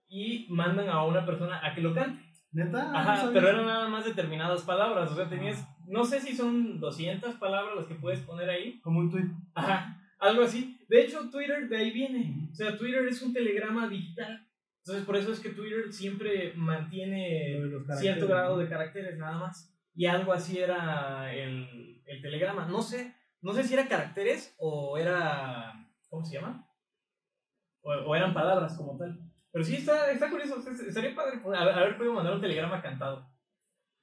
y mandan a una persona a que lo cante. ¿Neta? Ajá, pero eran nada más determinadas palabras, o sea, tenías, no sé si son 200 palabras las que puedes poner ahí, Como un tweet. Ajá, algo así. De hecho, Twitter de ahí viene. O sea, Twitter es un telegrama digital. Entonces, por eso es que Twitter siempre mantiene cierto grado de caracteres nada más. Y algo así era el, el telegrama. No sé, no sé si era caracteres o era. ¿Cómo se llama? O, o eran palabras como tal. Pero sí, está, está curioso. Estaría padre haber podido mandar un telegrama cantado.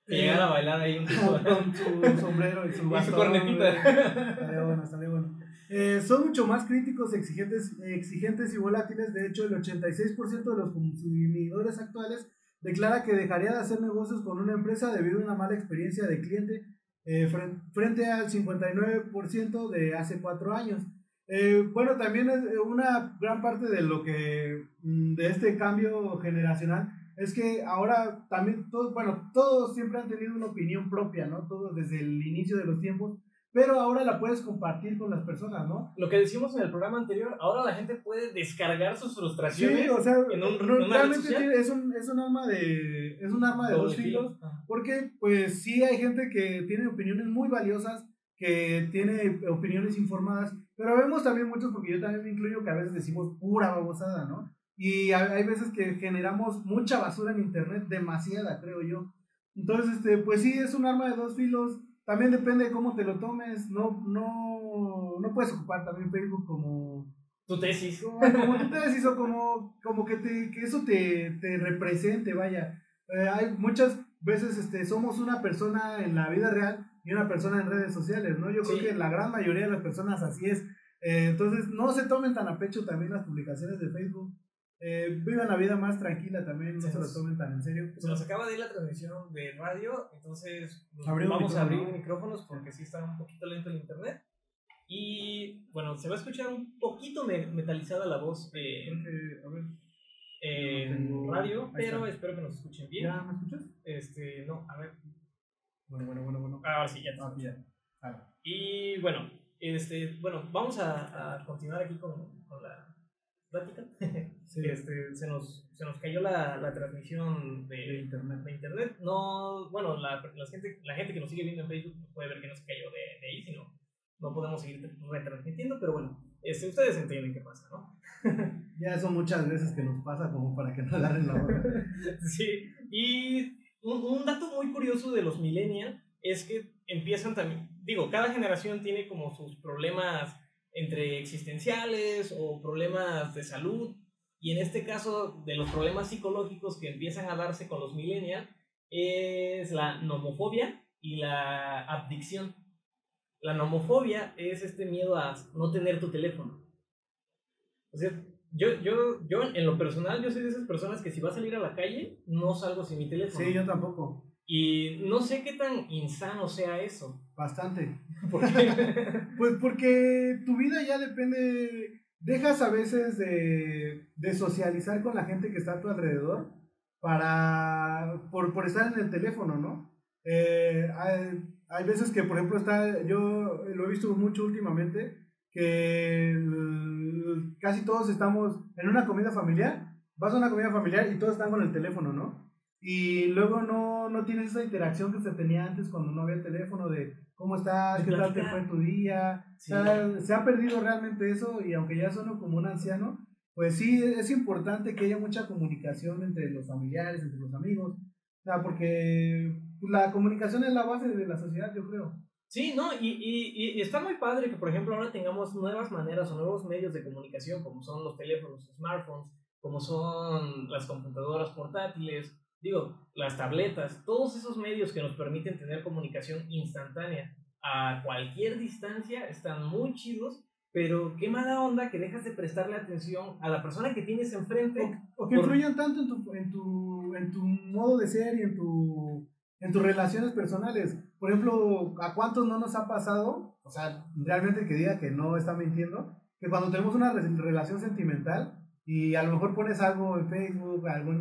Que llegara a bailar ahí un <laughs> tipo con su sombrero y su Y su bastón, cornetita. Estaría bueno, estaría bueno. Eh, son mucho más críticos, exigentes, exigentes y volátiles. De hecho, el 86% de los consumidores actuales declara que dejaría de hacer negocios con una empresa debido a una mala experiencia de cliente eh, fren- frente al 59% de hace cuatro años. Eh, bueno, también es eh, una gran parte de lo que, mm, de este cambio generacional, es que ahora también, todos, bueno, todos siempre han tenido una opinión propia, ¿no? Todos desde el inicio de los tiempos, pero ahora la puedes compartir con las personas, ¿no? Lo que decimos en el programa anterior, ahora la gente puede descargar sus frustraciones. Sí, o sea, en un- no- en una red realmente social. tiene- es, un, es un arma de, es un arma de dos filo. filos, porque pues sí hay gente que tiene opiniones muy valiosas, que tiene opiniones informadas, pero vemos también muchos, porque yo también me incluyo, que a veces decimos pura babosada, ¿no? Y hay veces que generamos mucha basura en internet, demasiada, creo yo. Entonces, este, pues sí, es un arma de dos filos. También depende de cómo te lo tomes. No, no, no puedes ocupar también Facebook como, Tu tesis. como, como tú te decís, o como, como que, te, que eso te, te represente, vaya. Eh, hay muchas veces este, somos una persona en la vida real y una persona en redes sociales, ¿no? Yo creo que la gran mayoría de las personas así es. Eh, entonces, no se tomen tan a pecho también las publicaciones de Facebook. Eh, vivan la vida más tranquila también, no Se lo tomen tan en serio. Se nos acaba de ir la transmisión de radio, entonces vamos a abrir micrófono. micrófonos porque sí está un poquito lento el internet. Y bueno, se va a escuchar un poquito me- metalizada la voz eh, Porque, a ver, en no tengo- radio, pero espero que nos escuchen bien. ¿ya me escuchas? Este, no, a ver, Bueno, bueno, bueno, bueno. ahora sí, ya. te Ah. Ah, Y bueno, este, bueno, vamos a, a continuar aquí con, con la plática. <laughs> sí, Este, se, nos, se nos cayó la, la transmisión de de, internet. de internet. No, bueno, la, la gente, la gente que nos sigue viendo en Facebook puede ver que no se cayó de, de ahí, sino no podemos seguir retransmitiendo, pero bueno, este, ustedes entienden qué pasa, ¿no? <laughs> Ya son muchas veces que nos pasa como para que no agarren la hora. <laughs> Sí, y un, un dato muy curioso de los millennials es que empiezan también, digo, cada generación tiene como sus problemas entre existenciales o problemas de salud, y en este caso de los problemas psicológicos que empiezan a darse con los millennials es la nomofobia y la abdicción. La nomofobia es este miedo a no tener tu teléfono. O sea, yo, yo, yo en lo personal, yo soy de esas personas que si va a salir a la calle, no salgo sin mi teléfono. Sí, yo tampoco. Y no sé qué tan insano sea eso. Bastante. <laughs> Porque, Pues porque tu vida ya depende, dejas a veces de, de socializar con la gente que está a tu alrededor para, por, por estar en el teléfono, ¿no? Eh, hay, hay veces que, por ejemplo, está, yo lo he visto mucho últimamente, que el- casi todos estamos en una comida familiar, vas a una comida familiar y todos están con el teléfono, ¿no? Y luego no, no tienes esa interacción que se tenía antes cuando no había teléfono de cómo estás, qué tal te fue tu día. Sí. O sea, se ha perdido realmente eso y aunque ya sueno como un anciano, pues sí, es importante que haya mucha comunicación entre los familiares, entre los amigos. O sea, porque pues, la comunicación es la base de la sociedad, yo creo. sí, no, y, y, y está muy padre que, por ejemplo, ahora tengamos nuevas maneras o nuevos medios de comunicación, como son los teléfonos, smartphones, como son las computadoras portátiles, digo, las tabletas, todos esos medios que nos permiten tener comunicación instantánea a cualquier distancia están muy chidos, pero qué mala onda que dejas de prestarle atención a la persona que tienes enfrente. O que Por- influyan tanto en tu, en, tu, en tu modo de ser y en, tu, en tus relaciones personales. Por ejemplo, ¿a cuántos no nos ha pasado? O sea, realmente que diga que no está mintiendo, que cuando tenemos una re- relación sentimental y a lo mejor pones algo en Facebook, alguna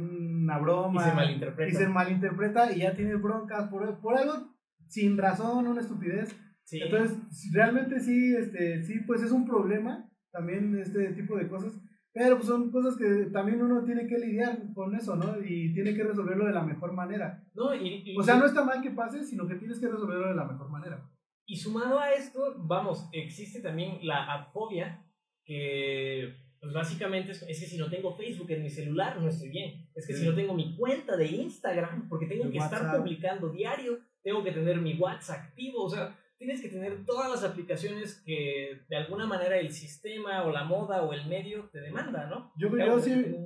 Y broma, se malinterpreta. y se malinterpreta y ya tienes broncas por, por algo sin razón, una estupidez. Sí. Entonces, realmente sí, este, sí, pues es un problema también este tipo de cosas, pero pues son cosas que también uno tiene que lidiar con eso, ¿no? Y tiene que resolverlo de la mejor manera. no, y, y- O sea, no está mal que pase, sino que tienes que resolverlo de la mejor manera. Y sumado a esto, vamos, existe también la apfobia, que pues básicamente es, es que si no tengo Facebook en mi celular no estoy bien. Es que Sí. si no tengo mi cuenta de Instagram, porque tengo que estar publicando diario, tengo que tener mi WhatsApp activo, o sea, tienes que tener todas las aplicaciones que de alguna manera el sistema o la moda o el medio te demanda, ¿no? Yo, Claro, yo, sí,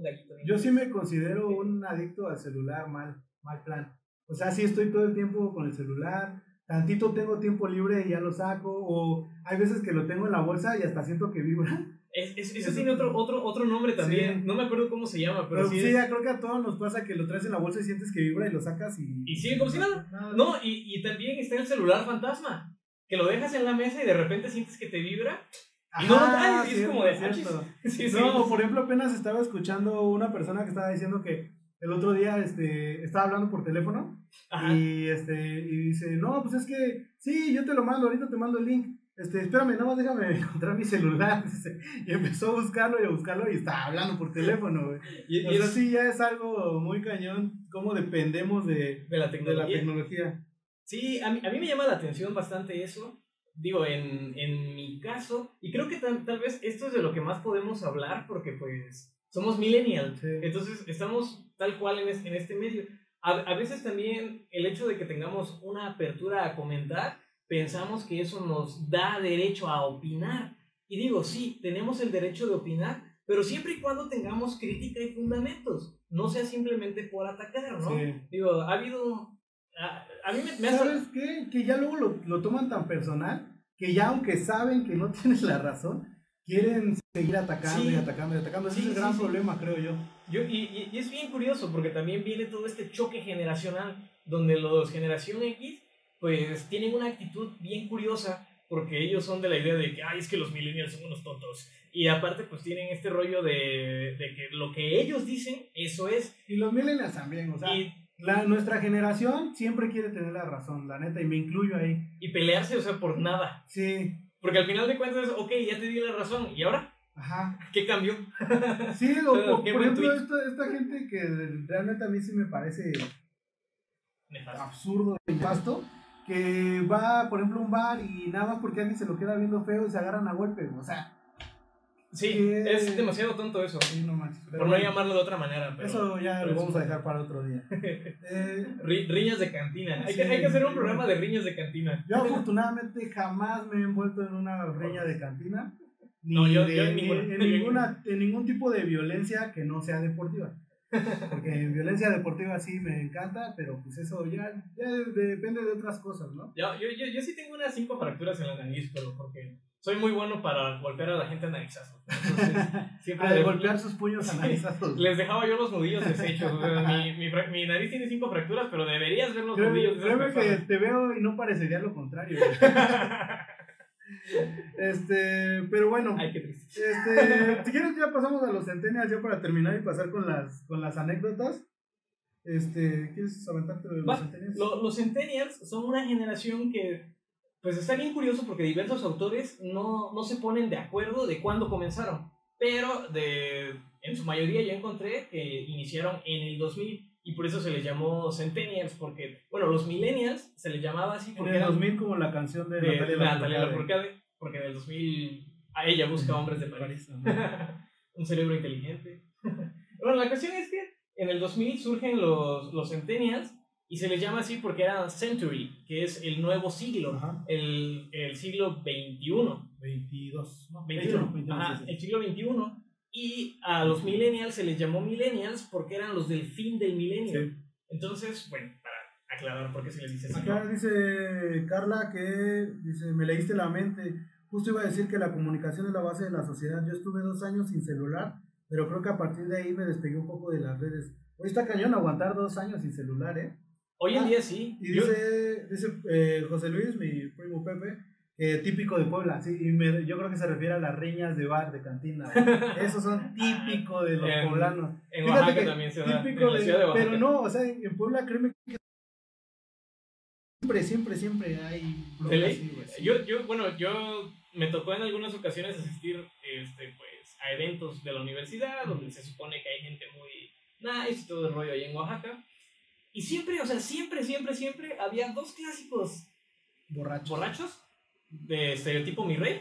yo sí me considero un adicto al celular, mal, mal plan. O sea, sí estoy todo el tiempo con el celular, tantito tengo tiempo libre y ya lo saco, o hay veces que lo tengo en la bolsa y hasta siento que vibra. Es, es- eso tiene otro, otro, otro nombre también, Sí. no me acuerdo cómo se llama, pero, Pero sí, sí, es- ya creo que a todos nos pasa que lo traes en la bolsa y sientes que vibra y lo sacas y... y sigue como si nada. Nada. No, y, y también está el celular fantasma, que lo dejas en la mesa y de repente sientes que te vibra. y no lo y es como de, "Ah, <laughs> sí. No, por ejemplo, apenas estaba escuchando una persona que estaba diciendo que el otro día este, estaba hablando por teléfono Ajá. y, este, y dice, no, pues es que sí, yo te lo mando, ahorita te mando el link. Este, espérame, nada más déjame <laughs> encontrar mi celular. <laughs> Y empezó a buscarlo y a buscarlo y estaba hablando por teléfono, güey. Y, y O sea, es sí, ya es algo muy cañón, cómo dependemos de, de la de la tecnología. tecnología. Sí, a mí, a mí me llama la atención bastante eso. Digo, en, en mi caso, y creo que tal, tal vez esto es de lo que más podemos hablar porque pues somos millennials. Sí. Entonces estamos tal cual en, es- en este medio. A, a veces también el hecho de que tengamos una apertura a comentar, pensamos que eso nos da derecho a opinar. Y digo, sí, tenemos el derecho de opinar, pero siempre y cuando tengamos crítica y fundamentos. No sea simplemente por atacar, ¿no? Sí. Digo, ha habido... A, a mí me, me hace... ¿Sabes qué? Que ya luego lo, lo toman tan personal que ya aunque saben que no <laughs> tienes la razón, quieren seguir atacando Sí. y atacando y atacando. Ese Sí, es el gran sí. problema, creo yo. Yo, y- y es bien curioso porque también viene todo este choque generacional donde los generación X pues tienen una actitud bien curiosa porque ellos son de la idea de que, ay, es que los millennials son unos tontos. Y aparte pues tienen este rollo de, de que lo que ellos dicen, eso es. Y los millennials también, o sea, Y, la, nuestra generación siempre quiere tener la razón, la neta, y me incluyo ahí. y pelearse, o sea, por nada. Sí, Porque al final de cuentas es, ok, ya te di la razón. ¿Y ahora? ajá. ¿Qué cambió? Sí, <laughs> o, o, por ejemplo, esta, esta gente que realmente a mí sí me parece Nefasto. absurdo y pasto, que va, por ejemplo, a un bar y nada más porque alguien se lo queda viendo feo y se agarran a golpes, o sea, Sí, que- es demasiado tonto eso. sí, no manches. Pero Por no llamarlo de otra manera. Pero... eso ya pero lo vamos a dejar para otro día. <laughs> Eh, Ri- riñas de cantina. Hay, Sí. que, hay que hacer un programa de riñas de cantina. yo afortunadamente jamás me he envuelto en una reña de cantina. Ni, No, yo- de- yo en ni- ninguna. en ninguna- en ningún tipo de violencia que no sea deportiva. Porque violencia deportiva sí me encanta, pero pues eso ya, ya depende de otras cosas, ¿no? Yo, yo, yo, yo sí tengo unas cinco fracturas en la nariz, pero porque soy muy bueno para golpear a la gente a narizazos. Entonces, <laughs> siempre A de golpear sus puños Sí. analizados. les dejaba yo los nudillos deshechos. O sea, mi, mi, nariz tiene cinco fracturas, pero deberías ver los nudillos Créeme, que te veo y no parecería lo contrario. <laughs> este, pero bueno, Ay, qué triste. este, <laughs> si quieres ya pasamos a los centenias ya para terminar y pasar con las con las anécdotas. Este, ¿quieres aventarte de los centenias? Lo- los centennials son una generación que, pues está bien curioso porque diversos autores no, no se ponen de acuerdo de cuándo comenzaron, pero de, en su mayoría yo encontré que iniciaron en el 2000 y por eso se les llamó centennials, porque, bueno, los millennials se les llamaba así en porque el eran 2000 como la canción de, de Natalia Natalia Lafourcade. Porque en el 2000 a ella busca hombres de París. <laughs> Ajá. <laughs> un cerebro inteligente. <laughs> bueno, la cuestión es que en el 2000 surgen los, los centennials y se les llama así porque era century, que es el nuevo siglo, Ajá. el, el siglo 21. 22, no, 21, 21, ajá, sí, sí. el siglo 21. Y a los millennials se les llamó millennials porque eran los del fin del milenio. Sí. Entonces, bueno, para aclarar por qué se les dice así. Acá ¿no? dice Carla que dice, me leíste la mente. Justo iba a decir que la comunicación es la base de la sociedad. Yo estuve dos años sin celular, pero creo que a partir de ahí me despegué un poco de las redes. Hoy está cañón aguantar dos años sin celular, ¿eh? Hoy en Ah, día sí. Y Yo- dice, dice eh, José Luis, mi primo Pepe, eh, típico de Puebla, sí, y me- yo creo que se refiere a las riñas de bar, de cantina. <laughs> Esos son típicos de los En- poblanos. en Fíjate Oaxaca que también se da. típico de- de pero no, o sea, en Puebla créeme que siempre, siempre, siempre hay así, güey, sí. Yo, yo, bueno, yo me tocó en algunas ocasiones asistir este, pues, a eventos de la universidad donde se supone que hay gente muy nice y todo el rollo ahí en Oaxaca. Y siempre, o sea, siempre, siempre, siempre había dos clásicos borracho. borrachos de estereotipo mi rey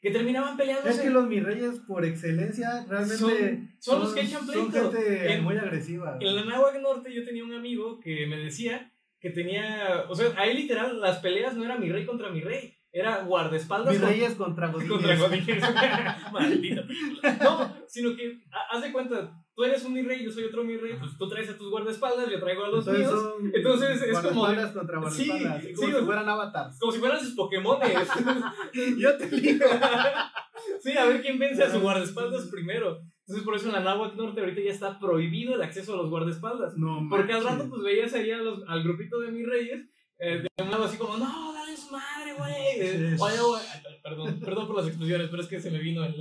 que terminaban peleándose. Es que los mis reyes por excelencia realmente Son- son los que echan son pleito. gente En- muy agresiva. En la Náhuac Norte yo tenía un amigo que me decía que tenía, o sea, ahí literal las peleas no era mi rey contra mi rey, era guardaespaldas Mis con- reyes contra Godínez. <laughs> contra Godínez. <laughs> Maldita película. No, sino que, ha- haz de cuenta, tú eres un mi rey, yo soy otro mi rey, pues tú traes a tus guardaespaldas, yo traigo a los Entonces, míos. son Entonces, es como- contra Sí, como si fueran avatars. Como si fueran sus Pokémones. <laughs> Yo te digo. <laughs> sí, a ver quién vence a sus guardaespaldas primero. Entonces, por eso en la Náhuac Norte ahorita ya está prohibido el acceso a los guardaespaldas. No, Porque al rato, pues veías ahí a los- al grupito de mis reyes, eh, de un lado así como, no, dale su madre, güey. Eh. Oye, güey, perdón, perdón por las expresiones, pero es que se me vino el,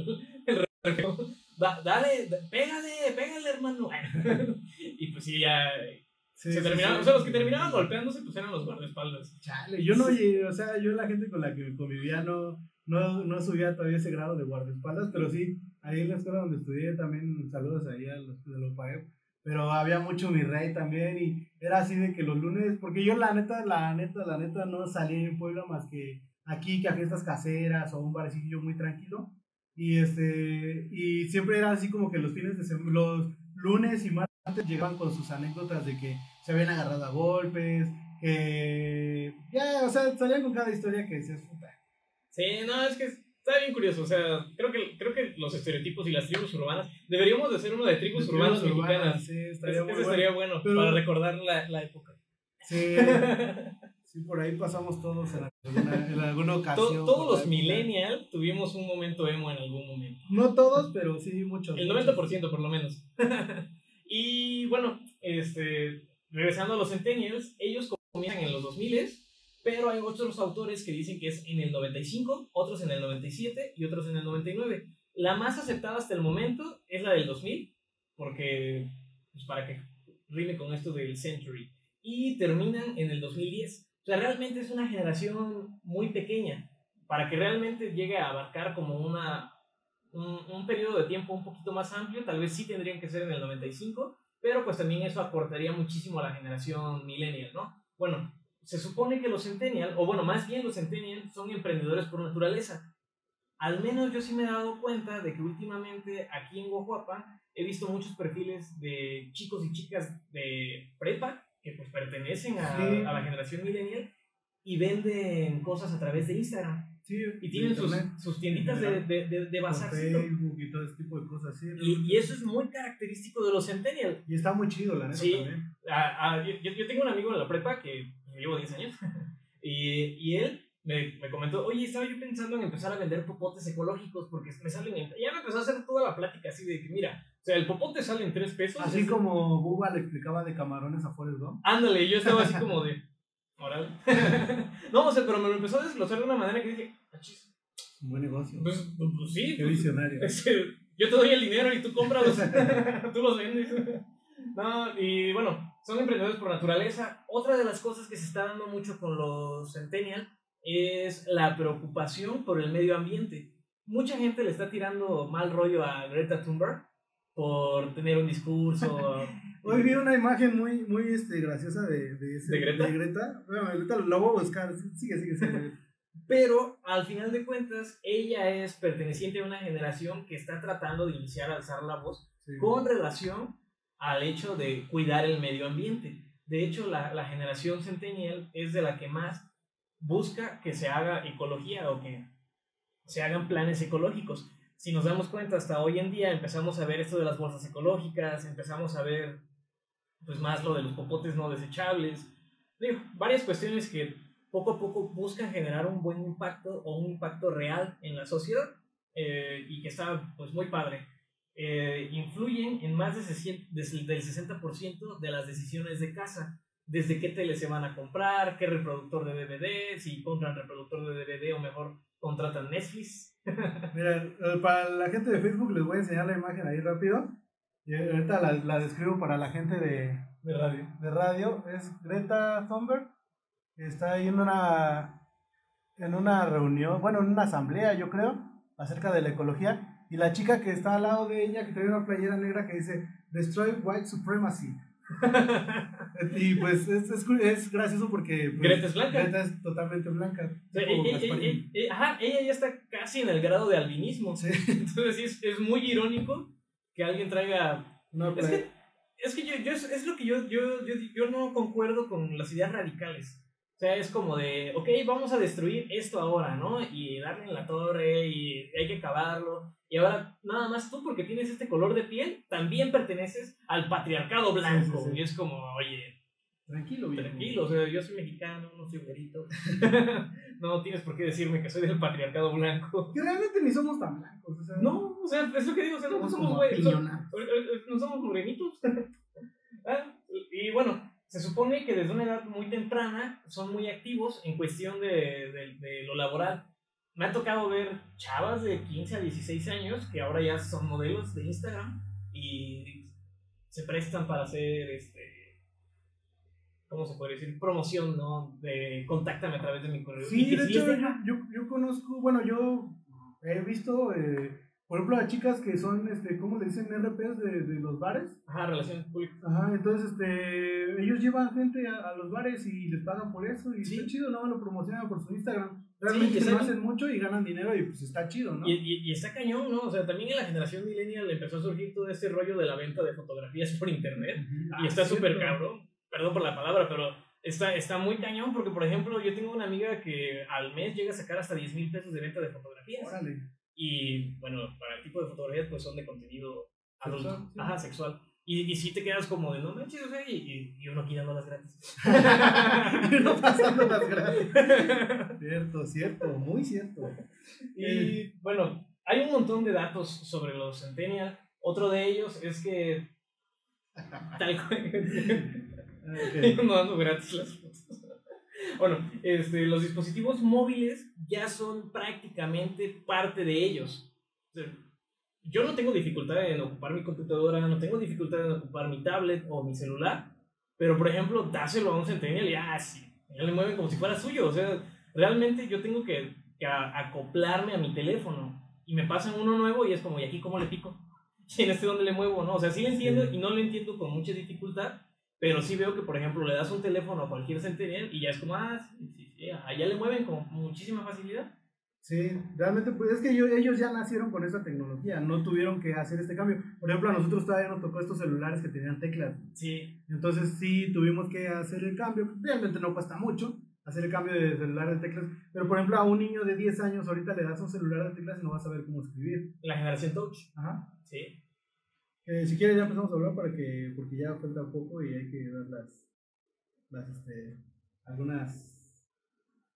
el. <laughs> Da- dale, da- pégale, pégale, hermano. y pues sí, ya Sí, se sí, terminaban, sí. o sea, los que terminaban golpeándose, pues eran los guardaespaldas. Chale, yo no, o sea, yo la gente con la que convivía no, no, no subía todavía ese grado de guardaespaldas, pero sí, ahí en la escuela donde estudié también, saludos ahí a los de los PAEP, pero había mucho mi rey también y era así de que los lunes, porque yo la neta, la neta, la neta no salía en Puebla más que aquí, que a fiestas caseras o un barecillo muy tranquilo. Y este, y siempre era así como que los fines de semana, los lunes y martes llegaban con sus anécdotas de que se habían agarrado a golpes, que ya, o sea, salían con cada historia que decías, puta. Sí, no, es que está bien curioso, o sea, creo que, creo que los estereotipos y las tribus urbanas, deberíamos de hacer uno de tribus Tribus urbanas urbanas, mexicanas. Sí, estaría muy ese bueno. estaría bueno Pero- para recordar la, la época. Sí, <laughs> Sí, por ahí pasamos todos en alguna, en alguna To- ocasión. todos los ahí. millennial tuvimos un momento emo en algún momento. No todos, pero sí muchos. El 90% por lo menos. <laughs> y bueno, este, regresando a los Centennials, ellos comienzan en los 2000 pero hay otros autores que dicen que es en el 95, otros en el 97 y otros en el 99. La más aceptada hasta el momento es la del 2000, porque, pues para que rime con esto del Century. Y terminan en el 2010. O sea, realmente es una generación muy pequeña. Para que realmente llegue a abarcar como una, un, un periodo de tiempo un poquito más amplio, tal vez sí tendrían que ser en el 95, pero pues también eso acortaría muchísimo a la generación millennial, ¿no? Bueno, se supone que los centennial, o bueno, más bien los centennial son emprendedores por naturaleza. Al menos yo sí me he dado cuenta de que últimamente aquí en Guajuapa he visto muchos perfiles de chicos y chicas de prepa que pues pertenecen a, Sí. a la generación millennial y venden cosas a través de Instagram. Sí, Y tienen sus, sus tienditas de, de, de, de por bazarcito. Facebook y todo ese tipo de cosas. Sí, Y, y eso es muy característico de los Centennial. y está muy chido, la neta. Sí. También. Yo, yo tengo un amigo en la prepa que llevo 10 años <laughs> y, y él me, me comentó, oye, estaba yo pensando en empezar a vender popotes ecológicos porque me salen en... Ya me empezó a hacer toda la plática así de que, mira, o sea, el popote sale en 3 pesos. Así es- como Bubba le explicaba de camarones a Forrest Gump. Ándale, yo estaba así como de... <laughs> No, o sea, pero me lo empezó a desglosar de una manera que dije, "Ah, chis, Un buen negocio. pues, pues, pues sí, Qué pues, visionario. Este, yo te doy el dinero y tú cómpralos. <laughs> <laughs> tú los vendes. No, y bueno, son emprendedores por naturaleza. Otra de las cosas que se está dando mucho con los Centennial es la preocupación por el medio ambiente. Mucha gente le está tirando mal rollo a Greta Thunberg por tener un discurso. Hoy vi una imagen muy, muy este, graciosa de, de, ese- ¿De Greta? de Greta. Bueno, ahorita lo voy a buscar. Sigue, sigue, sigue. <laughs> Pero al final de cuentas, ella es perteneciente a una generación que está tratando de iniciar a alzar la voz Sí. con relación al hecho de cuidar el medio ambiente. De hecho, la, la generación centennial es de la que más busca que se haga ecología o que se hagan planes ecológicos. Si nos damos cuenta, hasta hoy en día empezamos a ver esto de las bolsas ecológicas, empezamos a ver pues más lo de los popotes no desechables, digo, varias cuestiones que poco a poco buscan generar un buen impacto o un impacto real en la sociedad eh, y que está pues muy padre eh, influyen en más de 60 des- del 60% de las decisiones de casa. Desde qué tele se van a comprar, qué reproductor de DVD, si compran reproductor de DVD o mejor contratan Netflix. Mira, eh, para la gente de Facebook les voy a enseñar la imagen ahí rápido. Y ahorita la, la describo para la gente de, De radio. de radio. Es Greta Thunberg. que Está ahí en una, en una reunión, bueno, en una asamblea, yo creo, acerca de la ecología. Y la chica que está al lado de ella, que trae una playera negra que dice Destroy White Supremacy. <laughs> y pues es, es, es gracioso porque pues, Greta es blanca. Greta es totalmente blanca. O sea, tipo ella, ella- Gasparín. ella- ella- ajá, ella ya está casi en el grado de albinismo. Sí. <laughs> Entonces es, es muy irónico que alguien traiga Una Es que, es que yo, yo- es lo que yo, yo, yo, yo no concuerdo con las ideas radicales. O sea, es como de, ok, vamos a destruir esto ahora, ¿no? Y darle en la torre y hay que acabarlo. Y ahora, nada más tú, porque tienes este color de piel, también perteneces al patriarcado blanco. Sí, sí, sí. Y es como, oye, Tranquilo, viejo. tranquilo, o sea, yo soy mexicano, no soy güerito. <laughs> no tienes por qué decirme que soy del patriarcado blanco. Que realmente ni somos tan blancos. O sea, No, o sea, es lo que digo, o sea, no somos güeyes. No somos morenitos. <laughs> Ah, y, y bueno, se supone que desde una edad muy temprana son muy activos en cuestión de, de- de lo laboral. Me ha tocado ver chavas de 15 a 16 años que ahora ya son modelos de Instagram y se prestan para hacer, este, ¿cómo se puede decir? Promoción, ¿no? De contáctame a través de mi correo. Sí, de sí hecho, de- yo, yo, yo conozco, bueno, yo he visto, eh, por ejemplo, a chicas que son, este, ¿cómo le dicen? RPs de, de los bares. Ajá, relaciones públicas. Ajá, entonces, este, ellos llevan gente a, a los bares y les pagan por eso. Y Sí. está chido, ¿no? Lo promocionan por su Instagram. Realmente no bien. hacen mucho y ganan dinero y pues está chido, ¿no? Y, y, y está cañón, ¿no? O sea, también en la generación millennial empezó a surgir todo este rollo de la venta de fotografías por internet. Y Ah, está súper cabrón. Perdón por la palabra, pero está, está muy cañón porque, por ejemplo, yo tengo una amiga que al mes llega a sacar hasta 10 mil pesos de venta de fotografías. Órale. Y bueno, para el tipo de fotografías, pues son de contenido adulto. Sexual, sí. Ajá, sexual. Y, y sí te quedas como de, no manches, o sea, y, y, uno quitándolas gratis. <laughs> y no <laughs> pasando las gracias. Cierto, cierto, muy cierto. Y bueno, hay un montón de datos sobre los Centennial. Otro de ellos es que. Tal cual. Ok. <laughs> no dando gratis las fotos. <laughs> Bueno, este, los dispositivos móviles ya son prácticamente parte de ellos. O sea, yo no tengo dificultad en ocupar mi computadora, no tengo dificultad en ocupar mi tablet o mi celular, pero por ejemplo, dáselo a un Centennial y ah, sí, ya le mueven como si fuera suyo. O sea, realmente yo tengo que, que a- acoplarme a mi teléfono y me pasan uno nuevo y es como, ¿y aquí cómo le pico? <laughs> ¿Y en este dónde le muevo? No, o sea, sí le entiendo y no le entiendo con mucha dificultad, pero sí veo que, por ejemplo, le das un teléfono a cualquier Centennial y ya es como, ah, sí, sí, sí, allá le mueven con muchísima facilidad. Sí, realmente, pues es que ellos ya nacieron con esa tecnología, no tuvieron que hacer este cambio. Por ejemplo, a nosotros todavía nos tocó estos celulares que tenían teclas. Sí, Entonces sí tuvimos que hacer el cambio. Realmente no cuesta mucho hacer el cambio de celular de teclas. Pero por ejemplo, a un niño de 10 años ahorita le das un celular de teclas y no va a saber cómo escribir. la generación Touch. Ajá. Sí. Eh, si quieres ya empezamos a hablar para que, porque ya falta poco y hay que dar las, las este, algunas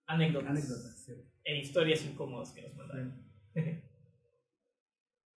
Anécdotas. anécdotas. E historias incómodas que nos mandaron.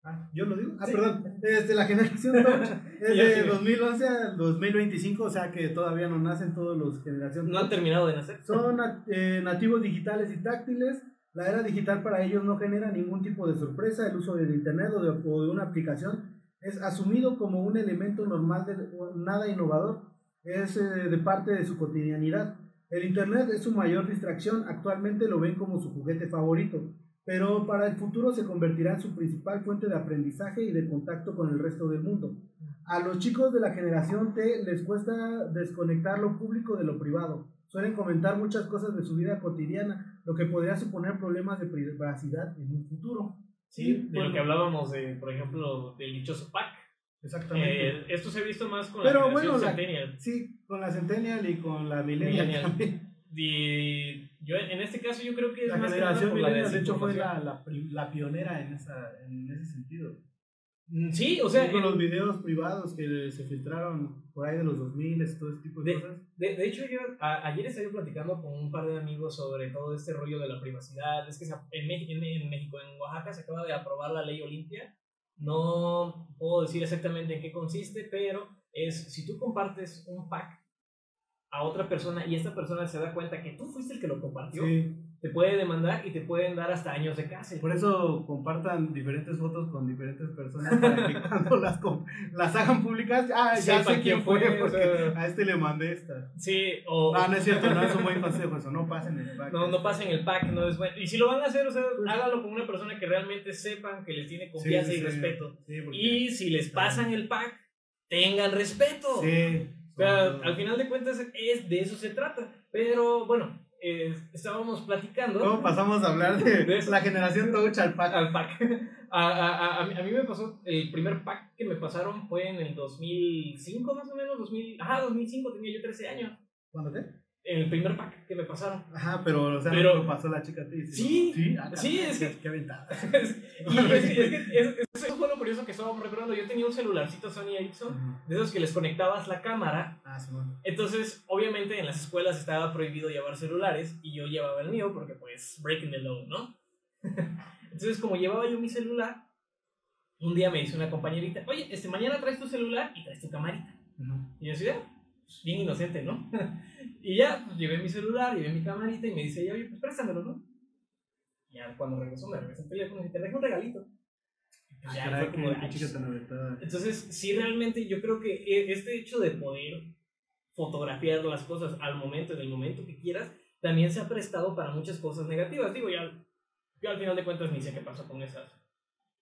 Ah, yo lo digo. Ah, Sí. perdón. Este, la generación <laughs> es de sigue. 2011 al 2025, o sea que todavía no nacen todos los generación No han terminado de nacer. Son eh, nativos digitales y táctiles. La era digital para ellos no genera ningún tipo de sorpresa. El uso del Internet o de, o de una aplicación es asumido como un elemento normal, de, nada innovador. Es eh, de parte de su cotidianidad. El Internet es su mayor distracción. Actualmente lo ven como su juguete favorito. Pero para el futuro se convertirá en su principal fuente de aprendizaje y de contacto con el resto del mundo. A los chicos de la generación T les cuesta desconectar lo público de lo privado. Suelen comentar muchas cosas de su vida cotidiana, lo que podría suponer problemas de privacidad en un futuro. Sí, de bueno, lo que hablábamos, de, por ejemplo, del dichoso pack. Exactamente. Eh, esto se ha visto más con Pero la bueno, la- Centennial. sí, con la Centennial y con la Millennial. Y yo, en este caso yo creo que es La más generación por la de hecho, fue la, la, la pionera en, esa, en ese sentido. Mm, Sí, o sea, Sí, con los videos privados que se filtraron por ahí de los 2000, todo ese tipo de, De- cosas. De, de hecho, yo a- ayer estaba platicando con un par de amigos sobre todo este rollo de la privacidad. Es que se- en, en México, en Oaxaca, se acaba de aprobar la ley Olimpia. No puedo decir exactamente en qué consiste, pero es si tú compartes un pack a otra persona y esta persona se da cuenta que tú fuiste el que lo compartió, Sí. Te puede demandar y te pueden dar hasta años de cárcel. Por eso compartan diferentes fotos con diferentes personas para que <laughs> cuando las, las hagan públicas, ah, ya Sepa sé quién fue, fue, o porque sea. a este le mandé esta. Sí, o... No, no es cierto, no es un buen consejo eso, no pasen el pack. No, no pasen el pack, no es bueno. Y si lo van a hacer, o sea, háganlo con una persona que realmente sepan que les tiene confianza sí, y sí. respeto. Sí, porque- Y si les pasan el pack, tengan respeto. Sí. O sea, al final de cuentas es de eso se trata. Pero bueno, eh, estábamos platicando ¿Cómo pasamos a hablar de, la generación Touch al pack? al pack. <laughs> A, a, a, a mí- me pasó, el primer pack que me pasaron fue en el 2005 más o menos, 2000, ajá, 2005 tenía yo 13 años. ¿Cuándo qué? El primer pack que me pasaron. Ajá, pero, o sea, Pero- lo pasó la chica a ti. Sí, sí, ah, sí, caray, es que- Qué aventada. <laughs> y es es que es- lo curioso que estábamos recordando. Yo tenía un celularcito Sony Ericsson, de esos que les conectabas la cámara Ah, sí, bueno. Entonces, obviamente en las escuelas estaba prohibido llevar celulares y yo llevaba el mío porque pues breaking the law, ¿no? <laughs> Entonces, como llevaba yo mi celular, un día me dice una compañerita, oye, este, mañana traes tu celular y traes tu camarita. Ujú. Y yo decía, pues, bien inocente, ¿no? <laughs> y ya, pues llevé mi celular, llevé mi camarita y me dice oye, pues préstamelo, ¿no? Y ya cuando regresó me regresó el teléfono y te dejé un regalito. Ah, ya caray, fue como de, qué, "Ay, qué chica tan aventada. entonces, sí, realmente yo creo que e- este hecho de poder fotografiar las cosas al momento, en el momento que quieras, también se ha prestado para muchas cosas negativas. Digo, ya, yo al final de cuentas ni sé qué pasó con esas.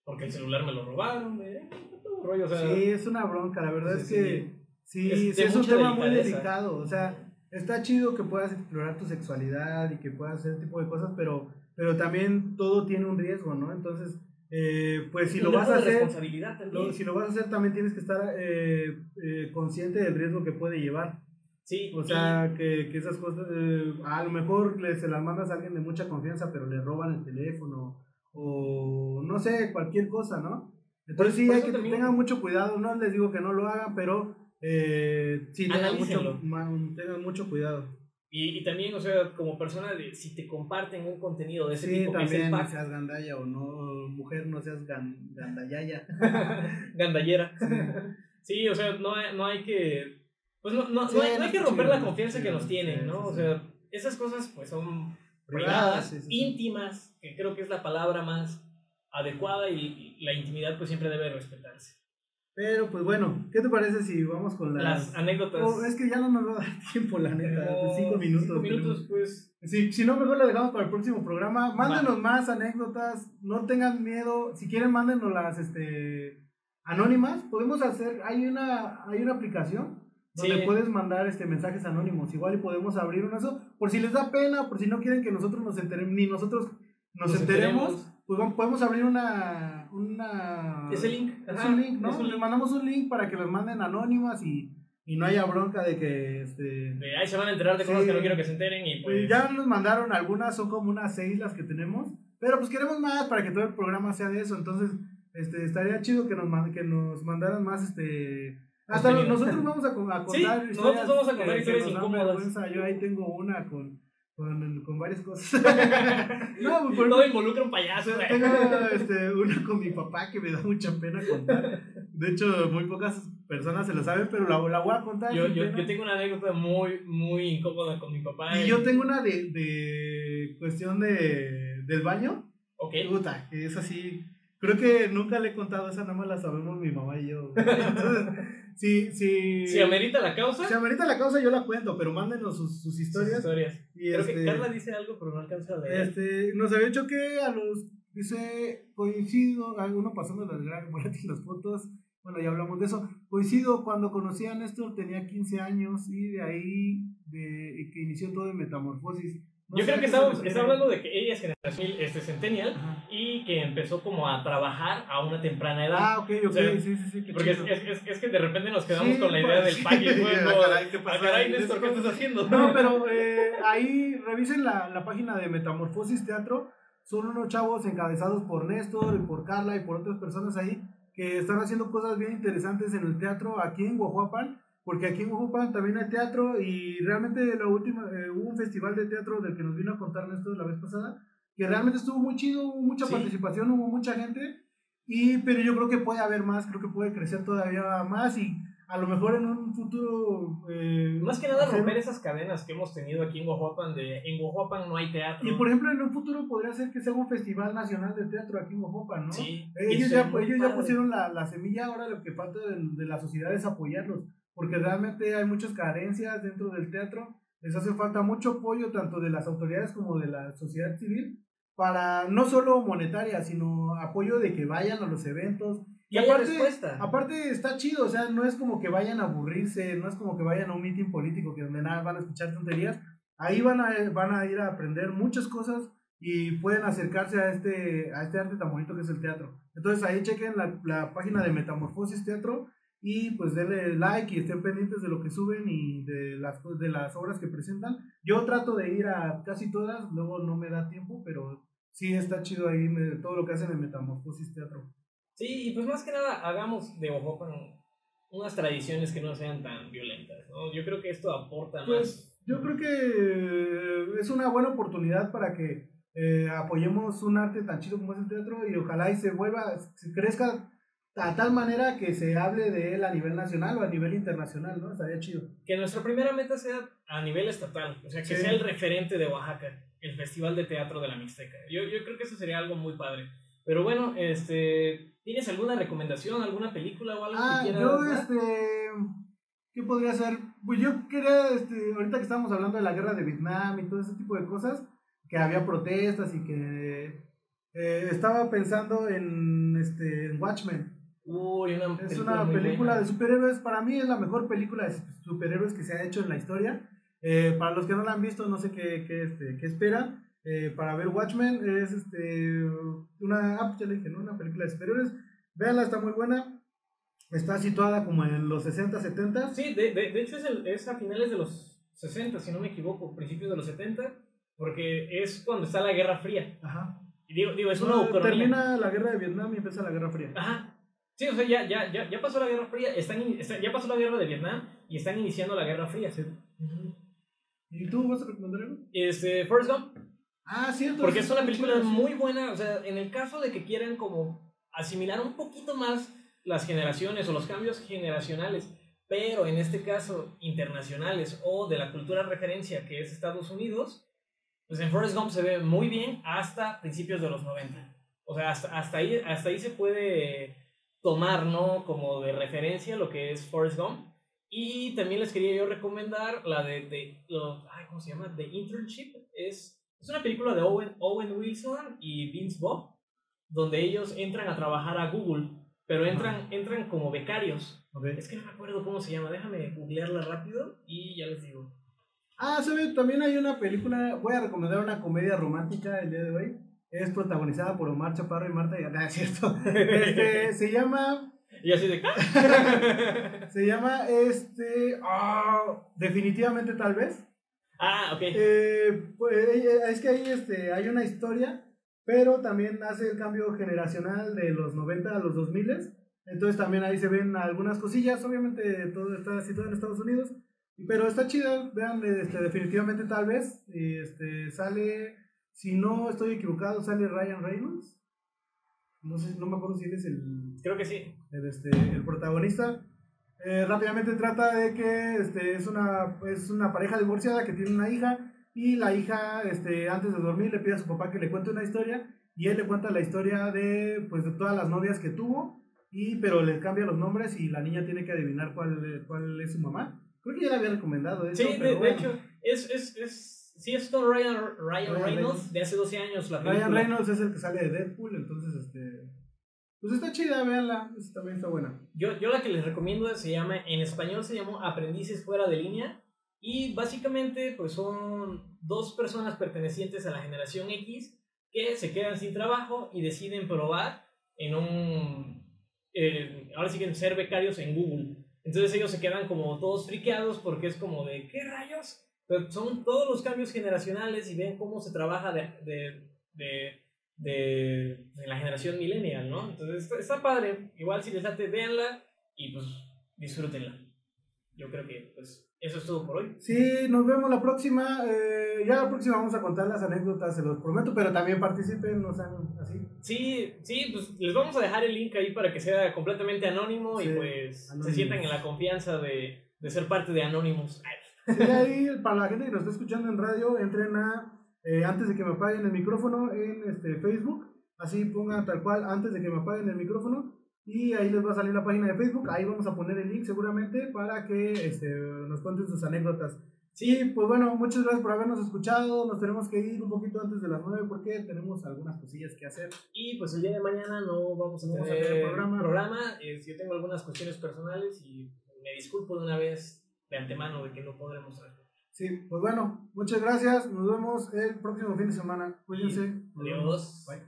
Porque el celular me lo robaron, eh, todo rollo, o sea, Sí, es una bronca, la verdad es sí. que sí, Es sí, es un tema muy delicado, o sea, está chido que puedas explorar tu sexualidad y que puedas hacer ese tipo de cosas, pero, pero también todo tiene un riesgo, ¿no? Entonces, eh, pues si lo vas a hacer, también. lo- si lo vas a hacer también tienes que estar eh, eh, consciente del riesgo que puede llevar. sí, O sea, que, que esas cosas, eh, a lo mejor le, se las mandas a alguien de mucha confianza, pero le roban el teléfono o no sé, cualquier cosa, ¿no? Entonces sí, hay que también- tengan mucho cuidado, no les digo que no lo hagan, pero eh, sí, tengan mucho, tengan cuidado. Y, y también, o sea, como persona, si te comparten un contenido de ese Sí, tipo, que es el también pack, o no, mujer, no seas gan, gandayaya. <laughs> gandallera. Sí, o sea, no hay, no hay que. Pues no, no, Sí, no hay, no no hay que romper la confianza que nos tienen, ¿no? O sea, esas cosas pues son Privadas, íntimas, que creo que es la palabra más adecuada y, y la intimidad pues siempre debe respetarse. Pero pues bueno, ¿qué te parece si vamos con las... Las anécdotas. Oh, es que ya no nos va a dar tiempo, la neta. Cinco minutos. Cinco minutos, pues. Sí, si no, mejor la dejamos para el próximo programa. Mándenos más anécdotas, no tengan miedo. Si quieren, mándenos las este, anónimas. Podemos hacer, hay una, hay una aplicación donde Sí. puedes mandar este, mensajes anónimos. Igual y podemos abrir uno de eso. Por si les da pena, por si no quieren que nosotros nos enteremos, ni nosotros nos, Nos enteremos, enteremos. pues vamos- podemos abrir una... una Ese link. es ajá, un link, ¿no? es un link. mandamos un link para que los manden anónimas y, y no haya bronca de que este, De ahí se van a enterar de cosas Sí. que no quiero que se enteren y pues ya nos mandaron algunas, son como unas seis las que tenemos, pero pues queremos más para que todo el programa sea de eso, entonces este, estaría chido que nos, que nos mandaran más, este... Hasta nosotros vamos a, Sí, contar nosotros vamos a contar historias incómodas. Yo ahí tengo una con, con, con varias cosas. <laughs> no, pues, Todo involucra un payaso, tengo este, una con mi papá que me da mucha pena contar. De hecho, muy pocas personas se lo saben, pero la, la voy a contar. Yo, yo, yo tengo una anécdota muy, muy incómoda con mi papá. Y yo tengo una de, de cuestión de, del baño. Ok. Puta, que es así. Creo que nunca le he contado esa, nada más la sabemos mi mamá y yo. Entonces, <laughs> sí, sí. Si amerita la causa. Si amerita la causa, yo la cuento, pero mándenos sus, sus sus historias. historias. Y Creo este, que Carla dice algo, pero no alcanza a leer. este, nos había dicho que a los. Dice, coincido, alguno pasando las, gra- por aquí las fotos. Bueno, ya hablamos de eso. Coincido cuando conocí a Néstor, tenía 15 años y de ahí de, que inició todo en metamorfosis. No Yo creo que estamos, está hablando de que ella es generación este, centennial Ajá. y que empezó como a trabajar a una temprana edad. Ah, ok, ok, O sea, sí, sí, sí. Porque es, es, es, es que de repente nos quedamos Sí, con la idea pues, del pack y <laughs> ah, caray, ¿qué "Ah, caray, Néstor, ¿qué estás haciendo? No, <laughs> pero eh, ahí revisen la, la página de Metamorfosis Teatro. Son unos chavos encabezados por Néstor y por Carla y por otras personas ahí que están haciendo cosas bien interesantes en el teatro aquí en Guajuapan. Porque aquí en Guajuapan también hay teatro y realmente la última, eh, hubo un festival de teatro del que nos vino a contar Néstor la vez pasada, que realmente estuvo muy chido, hubo mucha Sí. participación, hubo mucha gente, y, pero yo creo que puede haber más, creo que puede crecer todavía más y a lo mejor en un futuro... eh, Más que nada hacer- romper esas cadenas que hemos tenido aquí en Guajuapan de en Guajuapan no hay teatro. Y por ejemplo, en un futuro podría ser que sea un festival nacional de teatro aquí en Ojopa, ¿no? Sí, Ellos, ya, ellos ya pusieron la, la semilla, ahora lo que falta de, de la sociedad es apoyarlos, porque realmente hay muchas carencias dentro del teatro, les hace falta mucho apoyo tanto de las autoridades como de la sociedad civil, para no solo monetaria, sino apoyo de que vayan a los eventos. Y respuesta. Aparte está chido, o sea, no es como que vayan a aburrirse, no es como que vayan a un meeting político que donde nada van a escuchar tonterías. Ahí van a, van a ir a aprender muchas cosas y pueden acercarse a este, a este arte tan bonito que es el teatro. Entonces ahí chequen la, la página de Metamorfosis Teatro y pues denle like y estén pendientes de lo que suben y de las, de las obras que presentan. Yo trato de ir a casi todas, luego no me da tiempo, pero sí está chido ahí todo lo que hacen en Metamorfosis Teatro. Sí, y pues más que nada hagamos de Guajuapan unas tradiciones que no sean tan violentas, ¿no? Yo creo que esto aporta más. Pues yo creo que es una buena oportunidad para que eh, apoyemos un arte tan chido como es el teatro y ojalá y se vuelva, se crezca a tal manera que se hable de él a nivel nacional o a nivel internacional, ¿no? Estaría chido. Que nuestra primera meta sea a nivel estatal, o sea, que Sí. sea el referente de Oaxaca, el Festival de Teatro de la Mixteca. Yo, yo creo que eso sería algo muy padre. Pero bueno, este, ¿tienes alguna recomendación, alguna película o algo Ah, que quieras yo dar? este, ¿qué podría ser? Pues yo quería, este, ahorita que estábamos hablando de la guerra de Vietnam y todo ese tipo de cosas, que había protestas y que eh, estaba pensando en, este, en Watchmen. Uy, una Es película una muy película buena. de superhéroes, para mí es la mejor película de superhéroes que se ha hecho en la historia. Eh, para los que no la han visto, no sé qué, qué, este, qué esperan. Eh, para ver Watchmen es este, una, ah, pues ya le dije, ¿no? una película de superhéroes. Véanla, está muy buena. Está situada como en los 60, 70. Sí, de, de, de hecho es, el- es a finales de los 60, si no me equivoco, principios de los 70, porque es cuando está la Guerra Fría. Ajá. Y digo, digo es una No, ucronía. termina la guerra de Vietnam y empieza la guerra fría. Ajá. Sí, o sea, ya, ya, ya, ya pasó la Guerra Fría, están, está- ya pasó la Guerra de Vietnam y están iniciando la Guerra Fría. Ujú. ¿Y tú vas a recomendar algo? Este, Forrest Gump, Ah, cierto. porque es una película sí. muy buena, o sea, en el caso de que quieran como asimilar un poquito más las generaciones o los cambios generacionales, pero en este caso internacionales o de la cultura referencia que es Estados Unidos, pues en Forrest Gump se ve muy bien hasta principios de los 90. O sea, hasta, hasta, ahí, hasta ahí se puede tomar, ¿no? Como de referencia lo que es Forrest Gump. Y también les quería yo recomendar la de, de lo- ay, ¿cómo se llama? The Internship. Es, es una película de Owen, Owen Wilson y Vince Vaughn, donde ellos entran a trabajar a Google, pero entran, entran como becarios. Ok. Es que no me acuerdo cómo se llama, déjame googlearla rápido y ya les digo. Ah, ¿sabe? También hay una película, voy a recomendar una comedia romántica el día de hoy. Es protagonizada por Omar Chaparro y Marta García, es cierto. <laughs> Este, se llama, Y así de... <laughs> ¿ah? se llama, este, ah, definitivamente tal vez. Ah, ok. Eh, pues, eh, es que ahí este, hay una historia, pero también hace el cambio generacional de los 90 a los 2000. Entonces también ahí se ven algunas cosillas. Obviamente todo está situado en Estados Unidos, pero está chido. Vean, este, definitivamente tal vez. Este, sale, si no estoy equivocado, sale Ryan Reynolds. No sé, no me acuerdo si él es el, Creo que sí. el, este, el protagonista. Eh, rápidamente trata de que este, es, una, es una pareja divorciada que tiene una hija y la hija este, antes de dormir le pide a su papá que le cuente una historia y él le cuenta la historia de, pues, de todas las novias que tuvo, y, pero le cambia los nombres y la niña tiene que adivinar cuál, cuál es su mamá. Creo que ya la había recomendado eso. Sí, de, pero de bueno. hecho, es, es, es, sí, es con Ryan, Ryan, Ryan Reynolds Reynolds. de hace 12 años la Ryan película. Reynolds es el que sale de Deadpool, entonces este... Pues está chida, véanla, esa también está buena. Yo, yo la que les recomiendo se llama, en español se llamó Aprendices fuera de línea y básicamente pues son dos personas pertenecientes a la generación X que se quedan sin trabajo y deciden probar en un, eh, ahora sí que ser becarios en Google. Entonces ellos se quedan como todos friqueados porque es como de, ¿qué rayos? Son todos los cambios generacionales y ven cómo se trabaja de, de, de, de la generación millennial, ¿no? Entonces está, está padre. Igual si les late, véanla y pues disfrútenla. Yo creo que pues eso es todo por hoy. Sí, nos vemos la próxima. eh, ya la próxima vamos a contar las anécdotas, se los prometo, pero también participen, no sean así. Sí, sí, pues les vamos a dejar el link ahí para que sea completamente anónimo Sí, y pues Anonymous. se sientan en la confianza de, de ser parte de Anonymous. Sí, ahí, para la gente que nos está escuchando en radio, entren a, eh, antes de que me apaguen el micrófono, en este, Facebook. Así pongan tal cual, antes de que me apaguen el micrófono. Y ahí les va a salir la página de Facebook. Ahí vamos a poner el link seguramente para que este, nos cuenten sus anécdotas. Sí, pues bueno, muchas gracias por habernos escuchado. Nos tenemos que ir un poquito antes de las 9 porque tenemos algunas cosillas que hacer. Y pues el día de mañana no vamos a tener tener programa. programa. Eh, yo tengo algunas cuestiones personales y me disculpo de una vez de antemano de que no podremos traer. Sí, pues bueno, muchas gracias. Nos vemos el próximo fin de semana. Cuídense. Adiós. Bye.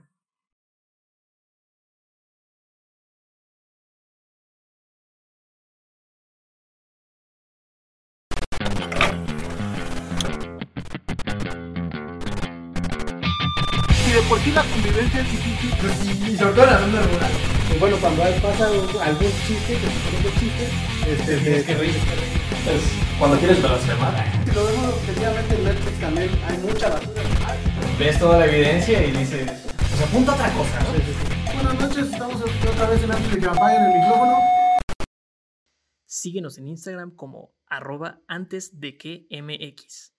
Si de por sí la convivencia es difícil, Y sobre todo la zona rural. Y bueno, cuando pasa algún chiste, que se es chiste, este, Tienes que reír. Cuando quieres blasfemar, si lo vemos objetivamente en Netflix también hay mucha basura. ves toda la evidencia y dices, pues apunta otra cosa, ¿no? Buenas noches, estamos otra vez en antes de que me apaguen el micrófono. Síguenos en Instagram como arroba antes de que mx.